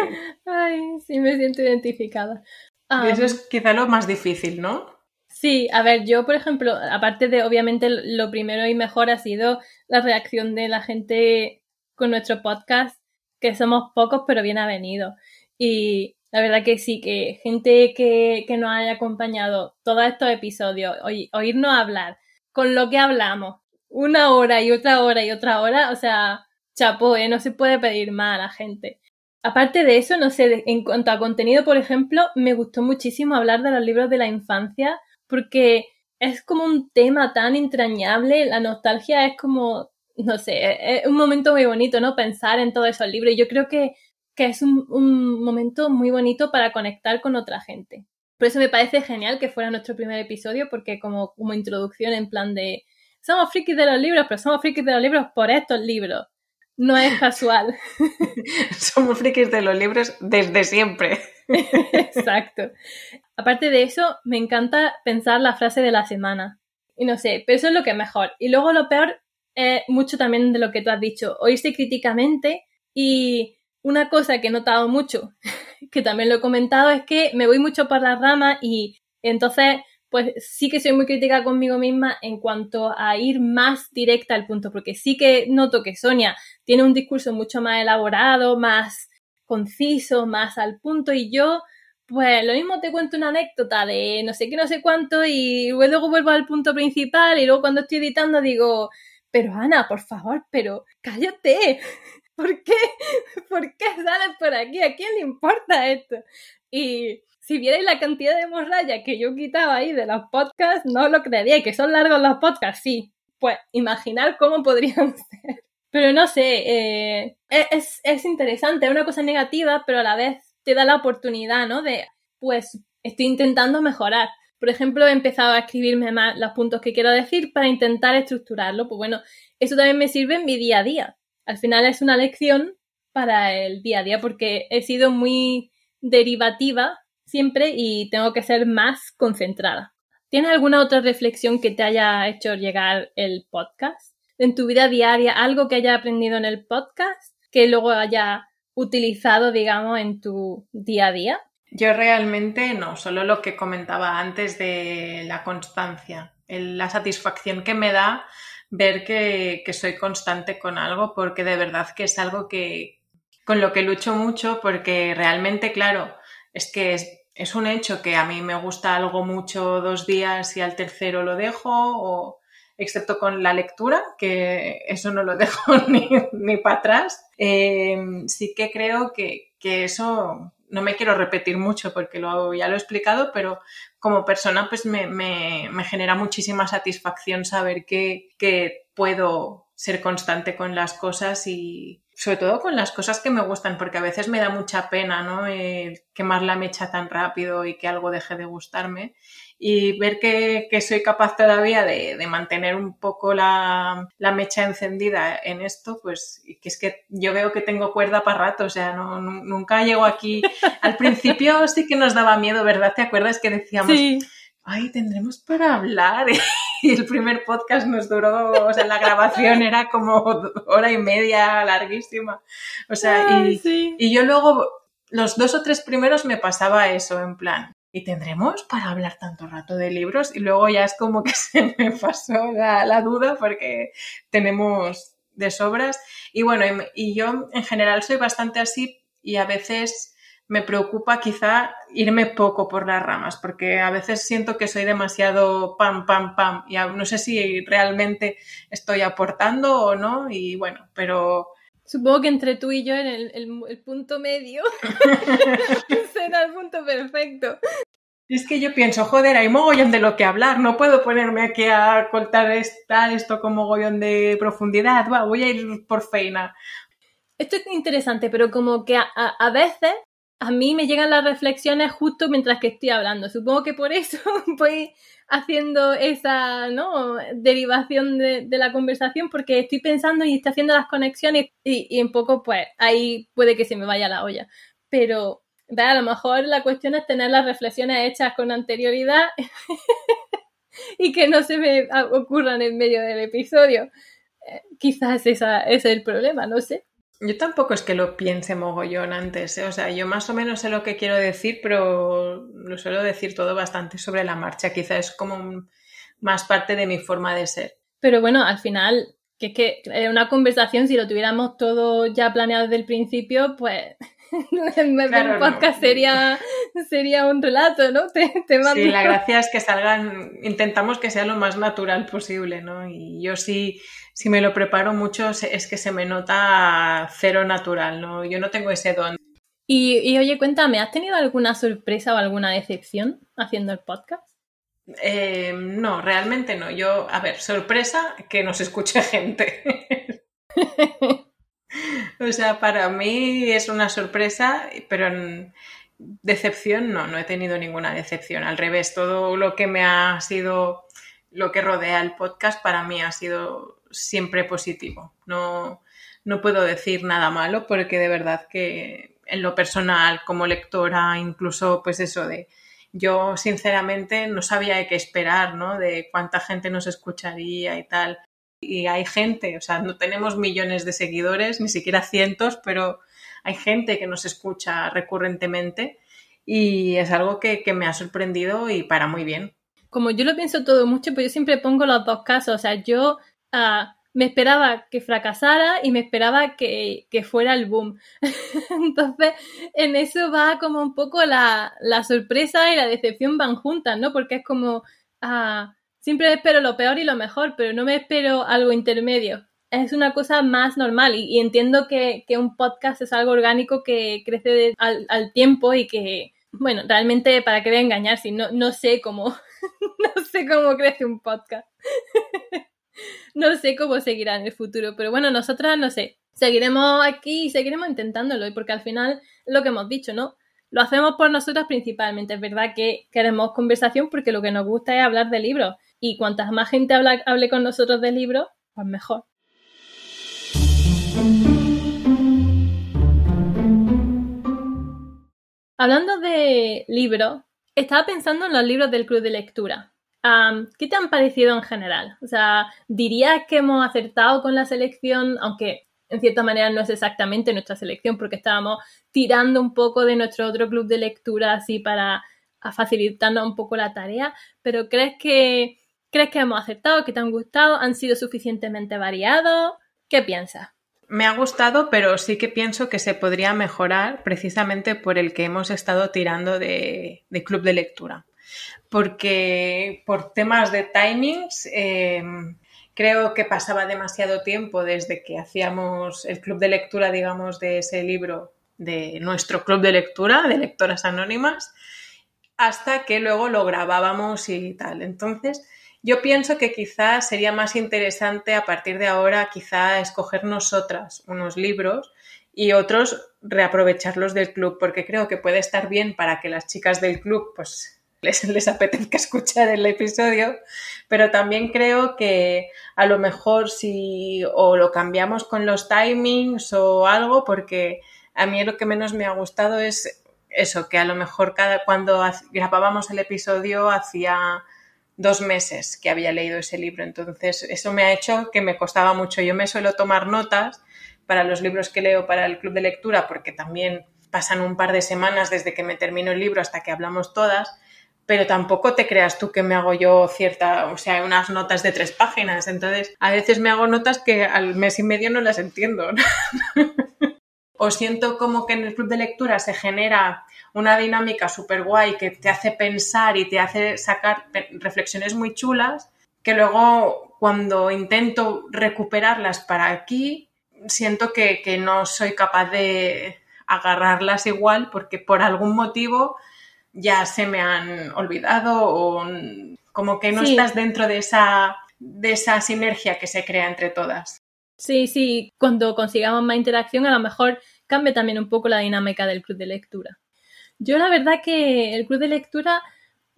Ay, sí, me siento identificada. Um... Eso es quizá lo más difícil, ¿no? Sí, a ver, yo, por ejemplo, aparte de, obviamente, lo primero y mejor ha sido la reacción de la gente con nuestro podcast, que somos pocos, pero bien avenidos. Y la verdad que sí, que gente que, que nos haya acompañado todos estos episodios, oí, oírnos hablar con lo que hablamos, una hora y otra hora y otra hora, o sea, chapó, ¿eh? no se puede pedir más a la gente. Aparte de eso, no sé, en cuanto a contenido, por ejemplo, me gustó muchísimo hablar de los libros de la infancia porque es como un tema tan entrañable, la nostalgia es como, no sé, es un momento muy bonito, ¿no? Pensar en todos esos libros. Y yo creo que, que es un, un, momento muy bonito para conectar con otra gente. Por eso me parece genial que fuera nuestro primer episodio, porque como, como introducción en plan de, somos frikis de los libros, pero somos frikis de los libros por estos libros. No es casual. somos frikis de los libros desde siempre. Exacto. Aparte de eso, me encanta pensar la frase de la semana. Y no sé, pero eso es lo que es mejor. Y luego lo peor mucho también de lo que tú has dicho, oírse críticamente y una cosa que he notado mucho, que también lo he comentado, es que me voy mucho por las ramas y entonces pues sí que soy muy crítica conmigo misma en cuanto a ir más directa al punto, porque sí que noto que Sonia tiene un discurso mucho más elaborado, más conciso, más al punto y yo pues lo mismo te cuento una anécdota de no sé qué, no sé cuánto y luego vuelvo al punto principal y luego cuando estoy editando digo, pero Ana, por favor, pero cállate. ¿Por qué? ¿Por qué sales por aquí? ¿A quién le importa esto? Y si vierais la cantidad de morralla que yo quitaba ahí de los podcasts, no lo creería. que son largos los podcasts, sí. Pues imaginar cómo podrían ser. Pero no sé, eh, es, es interesante, es una cosa negativa, pero a la vez te da la oportunidad, ¿no? De, pues, estoy intentando mejorar. Por ejemplo, he empezado a escribirme más los puntos que quiero decir para intentar estructurarlo. Pues bueno, eso también me sirve en mi día a día. Al final es una lección para el día a día porque he sido muy derivativa siempre y tengo que ser más concentrada. ¿Tienes alguna otra reflexión que te haya hecho llegar el podcast? En tu vida diaria, algo que haya aprendido en el podcast que luego haya utilizado, digamos, en tu día a día? Yo realmente no, solo lo que comentaba antes de la constancia, la satisfacción que me da ver que, que, soy constante con algo, porque de verdad que es algo que con lo que lucho mucho, porque realmente, claro, es que es, un hecho que a mí me gusta algo mucho dos días y al tercero lo dejo, o excepto con la lectura, que eso no lo dejo ni, ni para atrás. Eh, sí que creo que, que, eso no me quiero repetir mucho porque lo, ya lo he explicado, pero como persona pues me, me, me genera muchísima satisfacción saber que, que puedo ser constante con las cosas y sobre todo con las cosas que me gustan, porque a veces me da mucha pena, ¿no? Eh, quemar la mecha tan rápido y que algo deje de gustarme y ver que, que soy capaz todavía de, de mantener un poco la, la, mecha encendida en esto, pues que es que yo veo que tengo cuerda para rato, o sea, no, nunca llego aquí. Al principio sí que nos daba miedo, ¿verdad? ¿Te acuerdas que decíamos, sí. ay, tendremos para hablar. Y el primer podcast nos duró, o sea, la grabación era como hora y media larguísima. O sea, y, y yo luego, los dos o tres primeros me pasaba eso, en plan, ¿y tendremos para hablar tanto rato de libros? Y luego ya es como que se me pasó la, duda porque tenemos de sobras. Y bueno, y, yo en general soy bastante así y a veces me preocupa quizá irme poco por las ramas, porque a veces siento que soy demasiado pam, pam, pam, y no sé si realmente estoy aportando o no, y bueno, pero... Supongo que entre tú y yo en el, el punto medio será el punto perfecto. Es que yo pienso, joder, hay mogollón de lo que hablar, no puedo ponerme aquí a contar esta, esto con mogollón de profundidad, voy a ir por feina. Esto es interesante, pero como que a, veces a mí me llegan las reflexiones justo mientras que estoy hablando. Supongo que por eso voy haciendo esa ¿no? derivación de, la conversación, porque estoy pensando y estoy haciendo las conexiones y, y en poco, pues ahí puede que se me vaya la olla. Pero a lo mejor la cuestión es tener las reflexiones hechas con anterioridad y que no se me ocurran en medio del episodio. Eh, quizás esa, ese es el problema, no sé. Yo tampoco es que lo piense mogollón antes, ¿eh? o sea, yo más o menos sé lo que quiero decir, pero lo suelo decir todo bastante sobre la marcha, quizás es como más parte de mi forma de ser. Pero bueno, al final, que es que una conversación, si lo tuviéramos todo ya planeado desde el principio, pues un podcast sería, sería un relato, ¿no? sí, la gracia es que salgan, intentamos que sea lo más natural posible, ¿no? Y yo sí, si me lo preparo mucho, es que se me nota cero natural, ¿no? Yo no tengo ese don. Y, oye, cuéntame, ¿has tenido alguna sorpresa o alguna decepción haciendo el podcast? Eh, no, realmente no. Yo, a ver, sorpresa que nos escuche gente. O sea, para mí es una sorpresa, pero en decepción no, no he tenido ninguna decepción. Al revés, todo lo que me ha sido, lo que rodea el podcast para mí ha sido siempre positivo. No, no puedo decir nada malo porque de verdad que en lo personal, como lectora, incluso pues eso de yo sinceramente no sabía de qué esperar, ¿no? De cuánta gente nos escucharía y tal y hay gente, o sea, no tenemos millones de seguidores, ni siquiera cientos, pero hay gente que nos escucha recurrentemente y es algo que, me ha sorprendido y para muy bien. Como yo lo pienso todo mucho, pues yo siempre pongo los dos casos, o sea, yo ah, me esperaba que fracasara y me esperaba que, fuera el boom. Entonces, en eso va como un poco la, sorpresa y la decepción van juntas, ¿no? Porque es como... Ah, siempre espero lo peor y lo mejor, pero no me espero algo intermedio. Es una cosa más normal y, entiendo que, un podcast es algo orgánico que crece al, tiempo y que, bueno, realmente para qué voy a engañar si no, no sé cómo, no sé cómo crece un podcast. no sé cómo seguirá en el futuro, pero bueno, nosotras no sé, seguiremos aquí y seguiremos intentándolo, porque al final lo que hemos dicho, ¿no? Lo hacemos por nosotras principalmente. Es verdad que queremos conversación porque lo que nos gusta es hablar de libros y cuantas más gente hable con nosotros de libros, pues mejor. Hablando de libros, estaba pensando en los libros del club de lectura. ¿Qué te han parecido en general? O sea, ¿dirías que hemos acertado con la selección? Aunque en cierta manera no es exactamente nuestra selección, porque estábamos tirando un poco de nuestro otro club de lectura así para facilitarnos un poco la tarea. Pero ¿crees que ¿Crees que hemos aceptado, que te han gustado? ¿Han sido suficientemente variados? ¿Qué piensas? Me ha gustado, pero sí que pienso que se podría mejorar precisamente por el que hemos estado tirando de, club de lectura. Porque por temas de timings, eh, creo que pasaba demasiado tiempo desde que hacíamos el club de lectura, digamos, de ese libro, de nuestro club de lectura, de lectoras anónimas, hasta que luego lo grabábamos y tal. Entonces, yo pienso que quizás sería más interesante a partir de ahora quizá escoger nosotras unos libros y otros reaprovecharlos del club, porque creo que puede estar bien para que las chicas del club pues les, les apetezca escuchar el episodio, pero también creo que a lo mejor si o lo cambiamos con los timings o algo, porque a mí lo que menos me ha gustado es eso, que a lo mejor cada, cuando grabábamos el episodio hacía dos meses que había leído ese libro. Entonces, eso me ha hecho que me costaba mucho. Yo me suelo tomar notas para los libros que leo para el club de lectura, porque también pasan un par de semanas desde que me termino el libro hasta que hablamos todas, pero tampoco te creas tú que me hago yo cierta, o sea, unas notas de tres páginas. Entonces, a veces me hago notas que al mes y medio no las entiendo. o siento como que en el club de lectura se genera una dinámica súper guay que te hace pensar y te hace sacar reflexiones muy chulas, que luego cuando intento recuperarlas para aquí, siento que, que no soy capaz de agarrarlas igual porque por algún motivo ya se me han olvidado o como que no estás dentro de esa, de esa sinergia que se crea entre todas. Sí, sí, cuando consigamos más interacción a lo mejor cambia también un poco la dinámica del club de lectura. Yo la verdad que el club de lectura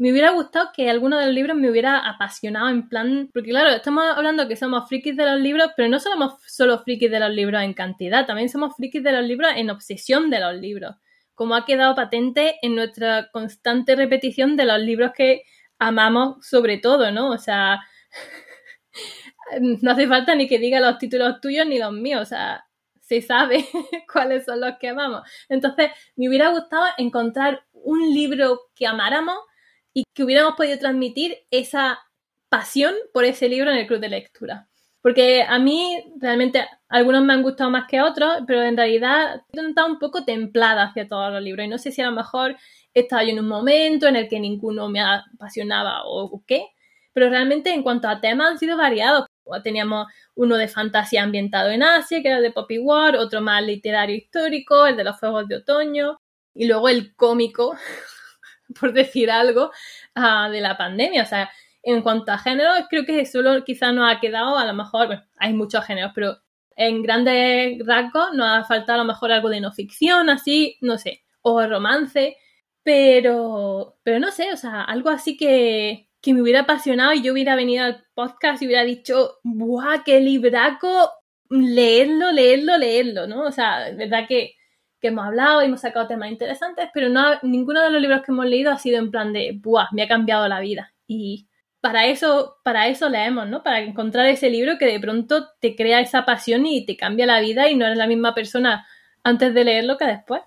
me hubiera gustado que alguno de los libros me hubiera apasionado en plan, porque claro, estamos hablando que somos frikis de los libros, pero no somos solo frikis de los libros en cantidad, también somos frikis de los libros en obsesión de los libros, como ha quedado patente en nuestra constante repetición de los libros que amamos sobre todo, ¿no? O sea, no hace falta ni que diga los títulos tuyos ni los míos, o sea, se sabe cuáles son los que amamos. Entonces, me hubiera gustado encontrar un libro que amáramos y que hubiéramos podido transmitir esa pasión por ese libro en el club de lectura. Porque a mí realmente algunos me han gustado más que otros, pero en realidad he estado un poco templada hacia todos los libros. Y no sé si a lo mejor estaba yo en un momento en el que ninguno me apasionaba o qué, pero realmente en cuanto a temas han sido variados. Teníamos uno de fantasía ambientado en Asia, que era de Poppy War, otro más literario histórico, el de los Fuegos de Otoño, y luego el cómico, por decir algo, ah, de la pandemia. O sea, en cuanto a género, creo que solo quizá nos ha quedado, a lo mejor, bueno, hay muchos géneros, pero en grandes rasgos nos ha faltado a lo mejor algo de no ficción, así, no sé, o romance, pero, pero no sé, o sea, algo así que, que me hubiera apasionado y yo hubiera venido al podcast y hubiera dicho, ¡buah, qué libraco! Leerlo, leerlo, leerlo, ¿no? O sea, es verdad que, que hemos hablado y hemos sacado temas interesantes, pero no, ninguno de los libros que hemos leído ha sido en plan de, ¡buah, me ha cambiado la vida! Y para eso, para eso leemos, ¿no? Para encontrar ese libro que de pronto te crea esa pasión y te cambia la vida y no eres la misma persona antes de leerlo que después.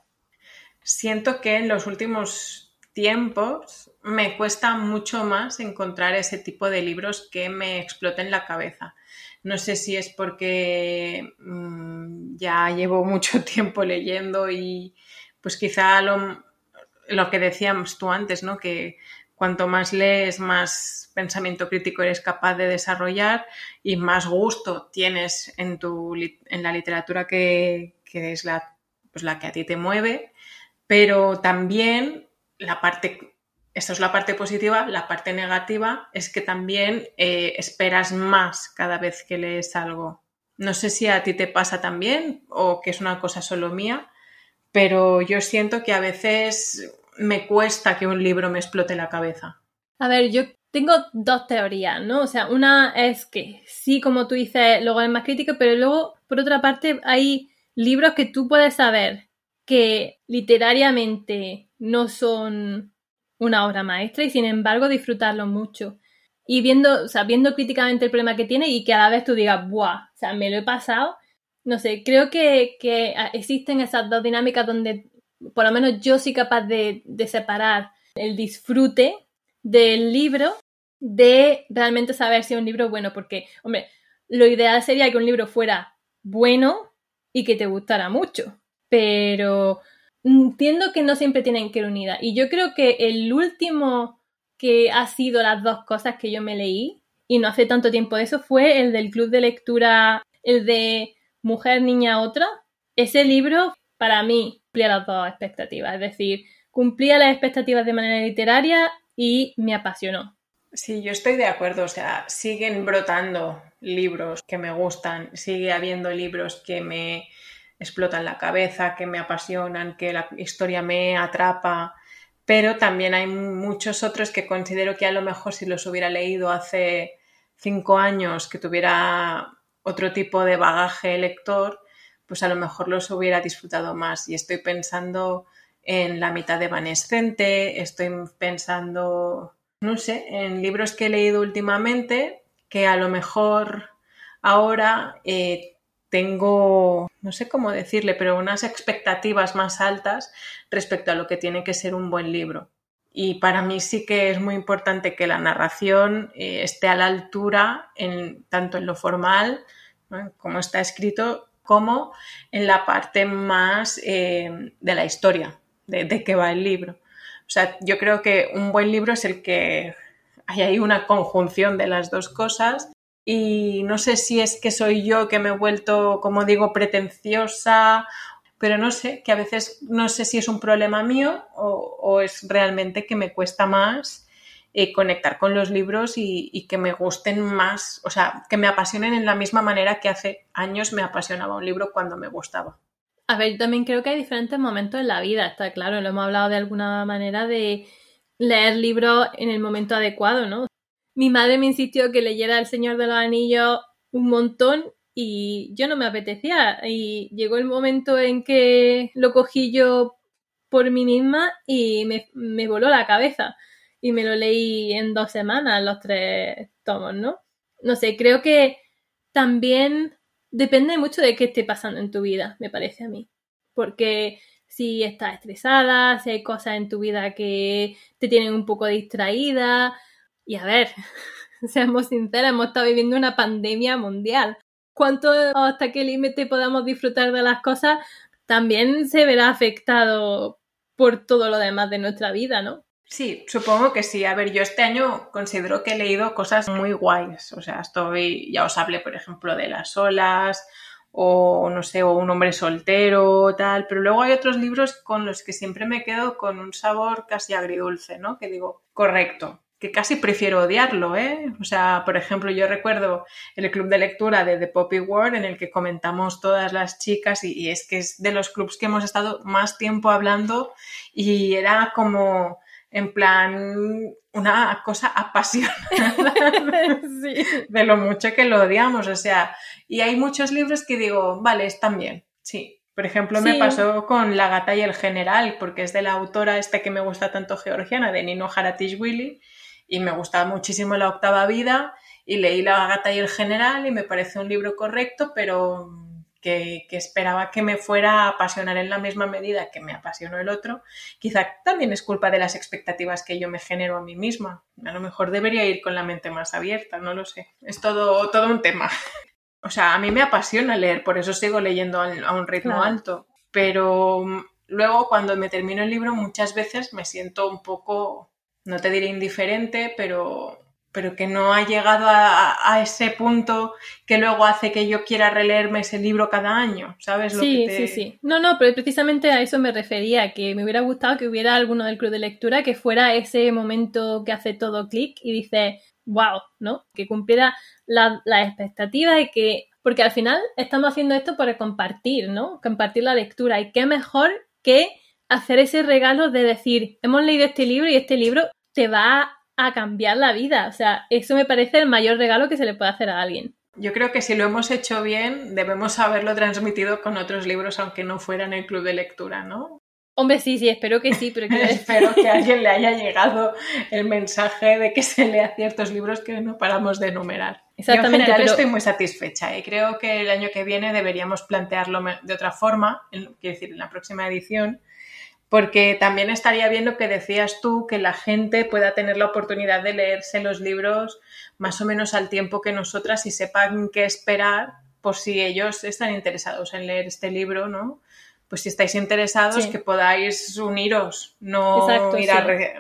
Siento que en los últimos tiempos me cuesta mucho más encontrar ese tipo de libros que me exploten la cabeza. No sé si es porque mm, ya llevo mucho tiempo leyendo y pues quizá lo, lo que decíamos tú antes, ¿no? Que cuanto más lees, más pensamiento crítico eres capaz de desarrollar y más gusto tienes en, tu, en la literatura que, que es la, pues la que a ti te mueve, pero también la parte, esto es la parte positiva, la parte negativa es que también eh, esperas más cada vez que lees algo. No sé si a ti te pasa también o que es una cosa solo mía, pero yo siento que a veces me cuesta que un libro me explote la cabeza. A ver, yo tengo dos teorías, ¿no? O sea, una es que sí, como tú dices, luego es más crítico, pero luego, por otra parte, hay libros que tú puedes saber que literariamente no son una obra maestra y sin embargo disfrutarlo mucho. Y viendo, o sea, viendo críticamente el problema que tiene y que a la vez tú digas, ¡buah! O sea, me lo he pasado. No sé, creo que, existen esas dos dinámicas donde por lo menos yo soy capaz de, separar el disfrute del libro de realmente saber si es un libro bueno, porque, hombre, lo ideal sería que un libro fuera bueno y que te gustara mucho pero entiendo que no siempre tienen que ir unidas. Y yo creo que el último que ha sido las dos cosas que yo me leí, y no hace tanto tiempo de eso, fue el del club de lectura, el de Mujer, Niña, Otra. Ese libro, para mí, cumplía las dos expectativas. Es decir, cumplía las expectativas de manera literaria y me apasionó. Sí, yo estoy de acuerdo. O sea, siguen brotando libros que me gustan, sigue habiendo libros que me explotan la cabeza, que me apasionan, que la historia me atrapa, pero también hay muchos otros que considero que a lo mejor si los hubiera leído hace cinco años, que tuviera otro tipo de bagaje lector, pues a lo mejor los hubiera disfrutado más. Y estoy pensando en La mitad evanescente, estoy pensando, no sé, en libros que he leído últimamente que a lo mejor ahora eh, tengo, no sé cómo decirle, pero unas expectativas más altas respecto a lo que tiene que ser un buen libro. Y para mí sí que es muy importante que la narración eh, esté a la altura, en, tanto en lo formal, como está escrito, como en la parte más eh, de la historia, de, de qué va el libro. O sea, yo creo que un buen libro es el que hay ahí una conjunción de las dos cosas y no sé si es que soy yo que me he vuelto, como digo, pretenciosa, pero no sé, que a veces no sé si es un problema mío o, es realmente que me cuesta más eh, conectar con los libros y, que me gusten más, o sea, que me apasionen en la misma manera que hace años me apasionaba un libro cuando me gustaba. A ver, yo también creo que hay diferentes momentos en la vida, está claro, lo hemos hablado de alguna manera de leer libros en el momento adecuado, ¿no? Mi madre me insistió que leyera El Señor de los Anillos un montón y yo no me apetecía. Y llegó el momento en que lo cogí yo por mí misma y me voló la cabeza. Y me lo leí en dos semanas, los tres tomos, ¿no? No sé, creo que también depende mucho de qué esté pasando en tu vida, me parece a mí. Porque si estás estresada, si hay cosas en tu vida que te tienen un poco distraída, y a ver, seamos sinceras, hemos estado viviendo una pandemia mundial. ¿Cuánto hasta qué límite podamos disfrutar de las cosas también se verá afectado por todo lo demás de nuestra vida, ¿no? Sí, supongo que sí. A ver, yo este año considero que he leído cosas muy guays. O sea, estoy, ya os hablé, por ejemplo, de las olas o no sé, o un hombre soltero, tal, pero luego hay otros libros con los que siempre me quedo con un sabor casi agridulce, ¿no? Que digo, correcto, que casi prefiero odiarlo, ¿eh? O sea, por ejemplo, yo recuerdo el club de lectura de The Poppy World en el que comentamos todas las chicas y, es que es de los clubs que hemos estado más tiempo hablando y era como en plan una cosa apasionada de lo mucho que lo odiamos, o sea, y hay muchos libros que digo, vale, están bien, sí. Por ejemplo, me pasó con La gata y el general, porque es de la autora esta que me gusta tanto georgiana, de Nino Haratish-Willy, y me gustaba muchísimo La octava vida y leí La gata y el general y me parece un libro correcto, pero que, esperaba que me fuera a apasionar en la misma medida que me apasionó el otro. Quizá también es culpa de las expectativas que yo me genero a mí misma. A lo mejor debería ir con la mente más abierta, no lo sé. Es todo, todo un tema. O sea, a mí me apasiona leer, por eso sigo leyendo a un ritmo alto. Pero luego cuando me termino el libro muchas veces me siento un poco no te diré indiferente, pero, pero que no ha llegado a, ese punto que luego hace que yo quiera releerme ese libro cada año, ¿sabes? sí, sí, sí. No, no, pero precisamente a eso me refería, que me hubiera gustado que hubiera alguno del club de lectura que fuera ese momento que hace todo clic y dice, wow, ¿no? Que cumpliera las la expectativas y que, porque al final estamos haciendo esto para compartir, ¿no? Compartir la lectura y qué mejor que hacer ese regalo de decir, hemos leído este libro y este libro te va a cambiar la vida. O sea, eso me parece el mayor regalo que se le puede hacer a alguien. Yo creo que si lo hemos hecho bien, debemos haberlo transmitido con otros libros, aunque no fuera en el club de lectura, ¿no? Hombre, sí, sí, espero que sí, pero espero que a alguien le haya llegado el mensaje de que se lea ciertos libros que no paramos de enumerar. Exactamente. Yo en general estoy muy satisfecha y creo que el año que viene deberíamos plantearlo de otra forma, quiero decir, en la próxima edición, porque también estaría bien lo que decías tú, que la gente pueda tener la oportunidad de leerse los libros más o menos al tiempo que nosotras y sepan qué esperar por si ellos están interesados en leer este libro, ¿no? Pues si estáis interesados, que podáis uniros, no, ir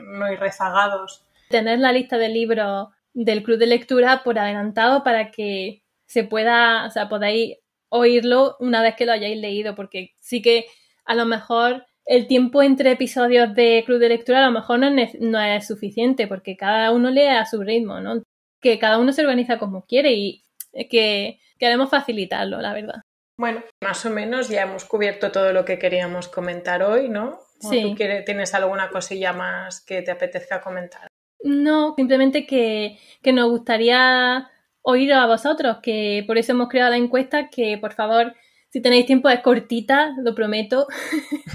no ir rezagados. Tener la lista de libros del club de lectura por adelantado para que se pueda, o sea, podáis oírlo una vez que lo hayáis leído, porque sí que a lo mejor el tiempo entre episodios de Club de Lectura a lo mejor no es, no es suficiente porque cada uno lee a su ritmo, ¿no? Que cada uno se organiza como quiere y que queremos facilitarlo, la verdad. Bueno, más o menos ya hemos cubierto todo lo que queríamos comentar hoy, ¿no? sí. tú tienes alguna cosilla más que te apetezca comentar? No, simplemente que, que nos gustaría oír a vosotros, que por eso hemos creado la encuesta, que por favor Si tenéis tiempo es cortita, lo prometo.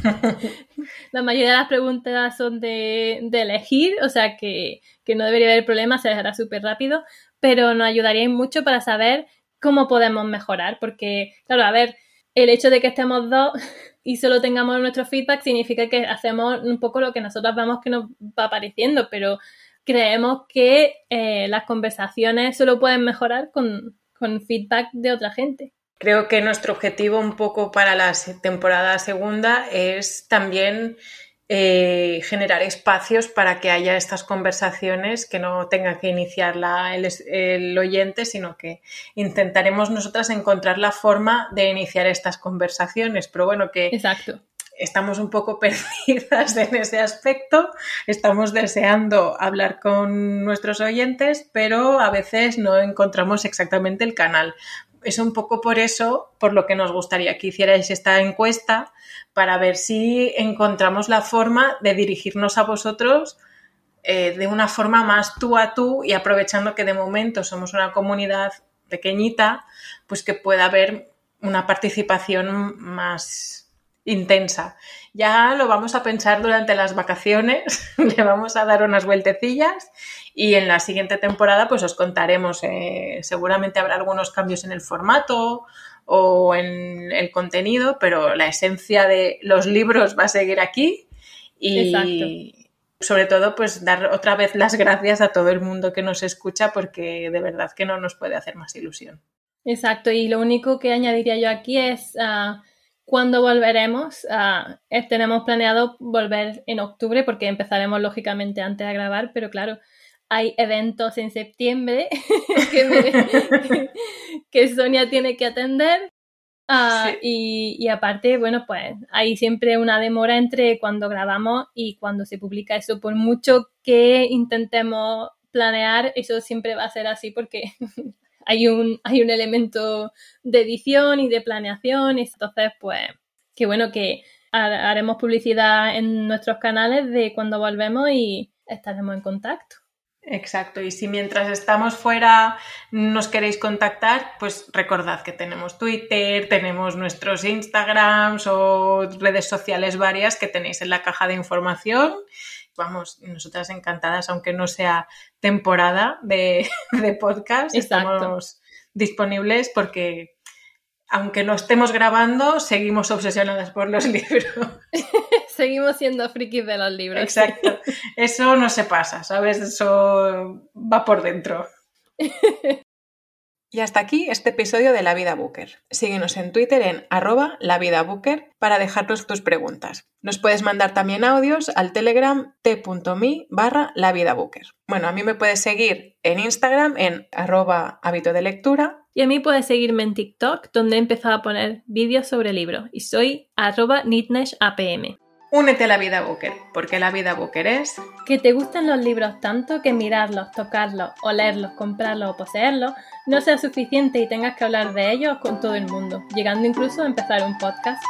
la mayoría de las preguntas son de, elegir, o sea que, que, no debería haber problema, se dejará súper rápido, pero nos ayudaría mucho para saber cómo podemos mejorar, porque, claro, a ver, el hecho de que estemos dos y solo tengamos nuestro feedback significa que hacemos un poco lo que nosotros vemos que nos va apareciendo, pero creemos que eh, las conversaciones solo pueden mejorar con, con feedback de otra gente. Creo que nuestro objetivo un poco para la temporada segunda es también eh, generar espacios para que haya estas conversaciones que no tenga que iniciarla el, el, oyente, sino que intentaremos nosotras encontrar la forma de iniciar estas conversaciones. Pero bueno, que Exacto. estamos un poco perdidas en ese aspecto, estamos deseando hablar con nuestros oyentes, pero a veces no encontramos exactamente el canal es un poco por eso, por lo que nos gustaría que hicierais esta encuesta, para ver si encontramos la forma de dirigirnos a vosotros eh, de una forma más tú a tú y aprovechando que de momento somos una comunidad pequeñita, pues que pueda haber una participación más intensa. Ya lo vamos a pensar durante las vacaciones, le vamos a dar unas vueltecillas y en la siguiente temporada pues os contaremos, eh, seguramente habrá algunos cambios en el formato o en el contenido, pero la esencia de los libros va a seguir aquí y sobre todo pues dar otra vez las gracias a todo el mundo que nos escucha porque de verdad que no nos puede hacer más ilusión. Exacto, y lo único que añadiría yo aquí es uh, cuándo volveremos. Uh, tenemos planeado volver en octubre porque empezaremos lógicamente antes de grabar, pero claro, hay eventos en septiembre que, Sonia tiene que atender. Ah, y, aparte, bueno, pues hay siempre una demora entre cuando grabamos y cuando se publica eso. Por mucho que intentemos planear, eso siempre va a ser así porque hay un, hay un elemento de edición y de planeación. Y entonces, pues, qué bueno que haremos publicidad en nuestros canales de cuando volvemos y estaremos en contacto. Exacto, y si mientras estamos fuera nos queréis contactar, pues recordad que tenemos Twitter, tenemos nuestros Instagrams o redes sociales varias que tenéis en la caja de información. Vamos, nosotras encantadas, aunque no sea temporada de, podcast, estamos disponibles porque aunque no estemos grabando, seguimos obsesionadas por los libros. seguimos siendo frikis de los libros. Exacto. Eso no se pasa, ¿sabes? Eso va por dentro. Y hasta aquí este episodio de La Vida Booker. Síguenos en Twitter en arroba La Vida Booker para dejarnos tus preguntas. Nos puedes mandar también audios al telegram t.me barra La Vida Booker. Bueno, a mí me puedes seguir en Instagram en arroba hábito de lectura. Y a mí puedes seguirme en TikTok, donde he empezado a poner vídeos sobre libros. Y soy arroba apm. Únete a la vida Booker, porque la vida Booker es... Que te gusten los libros tanto que mirarlos, tocarlos, olerlos, comprarlos o poseerlos no sea suficiente y tengas que hablar de ellos con todo el mundo, llegando incluso a empezar un podcast.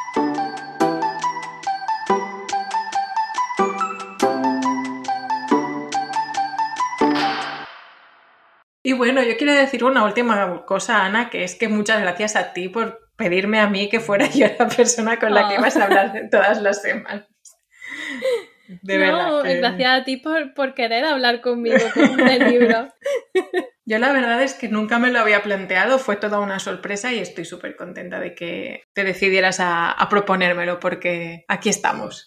Y bueno, yo quiero decir una última cosa, Ana, que es que muchas gracias a ti por pedirme a mí que fuera yo la persona con la que ibas a hablar todas las semanas. De no, gracias a ti por, querer hablar conmigo con el libro. Yo la verdad es que nunca me lo había planteado, fue toda una sorpresa y estoy súper contenta de que te decidieras a, a proponérmelo porque aquí estamos.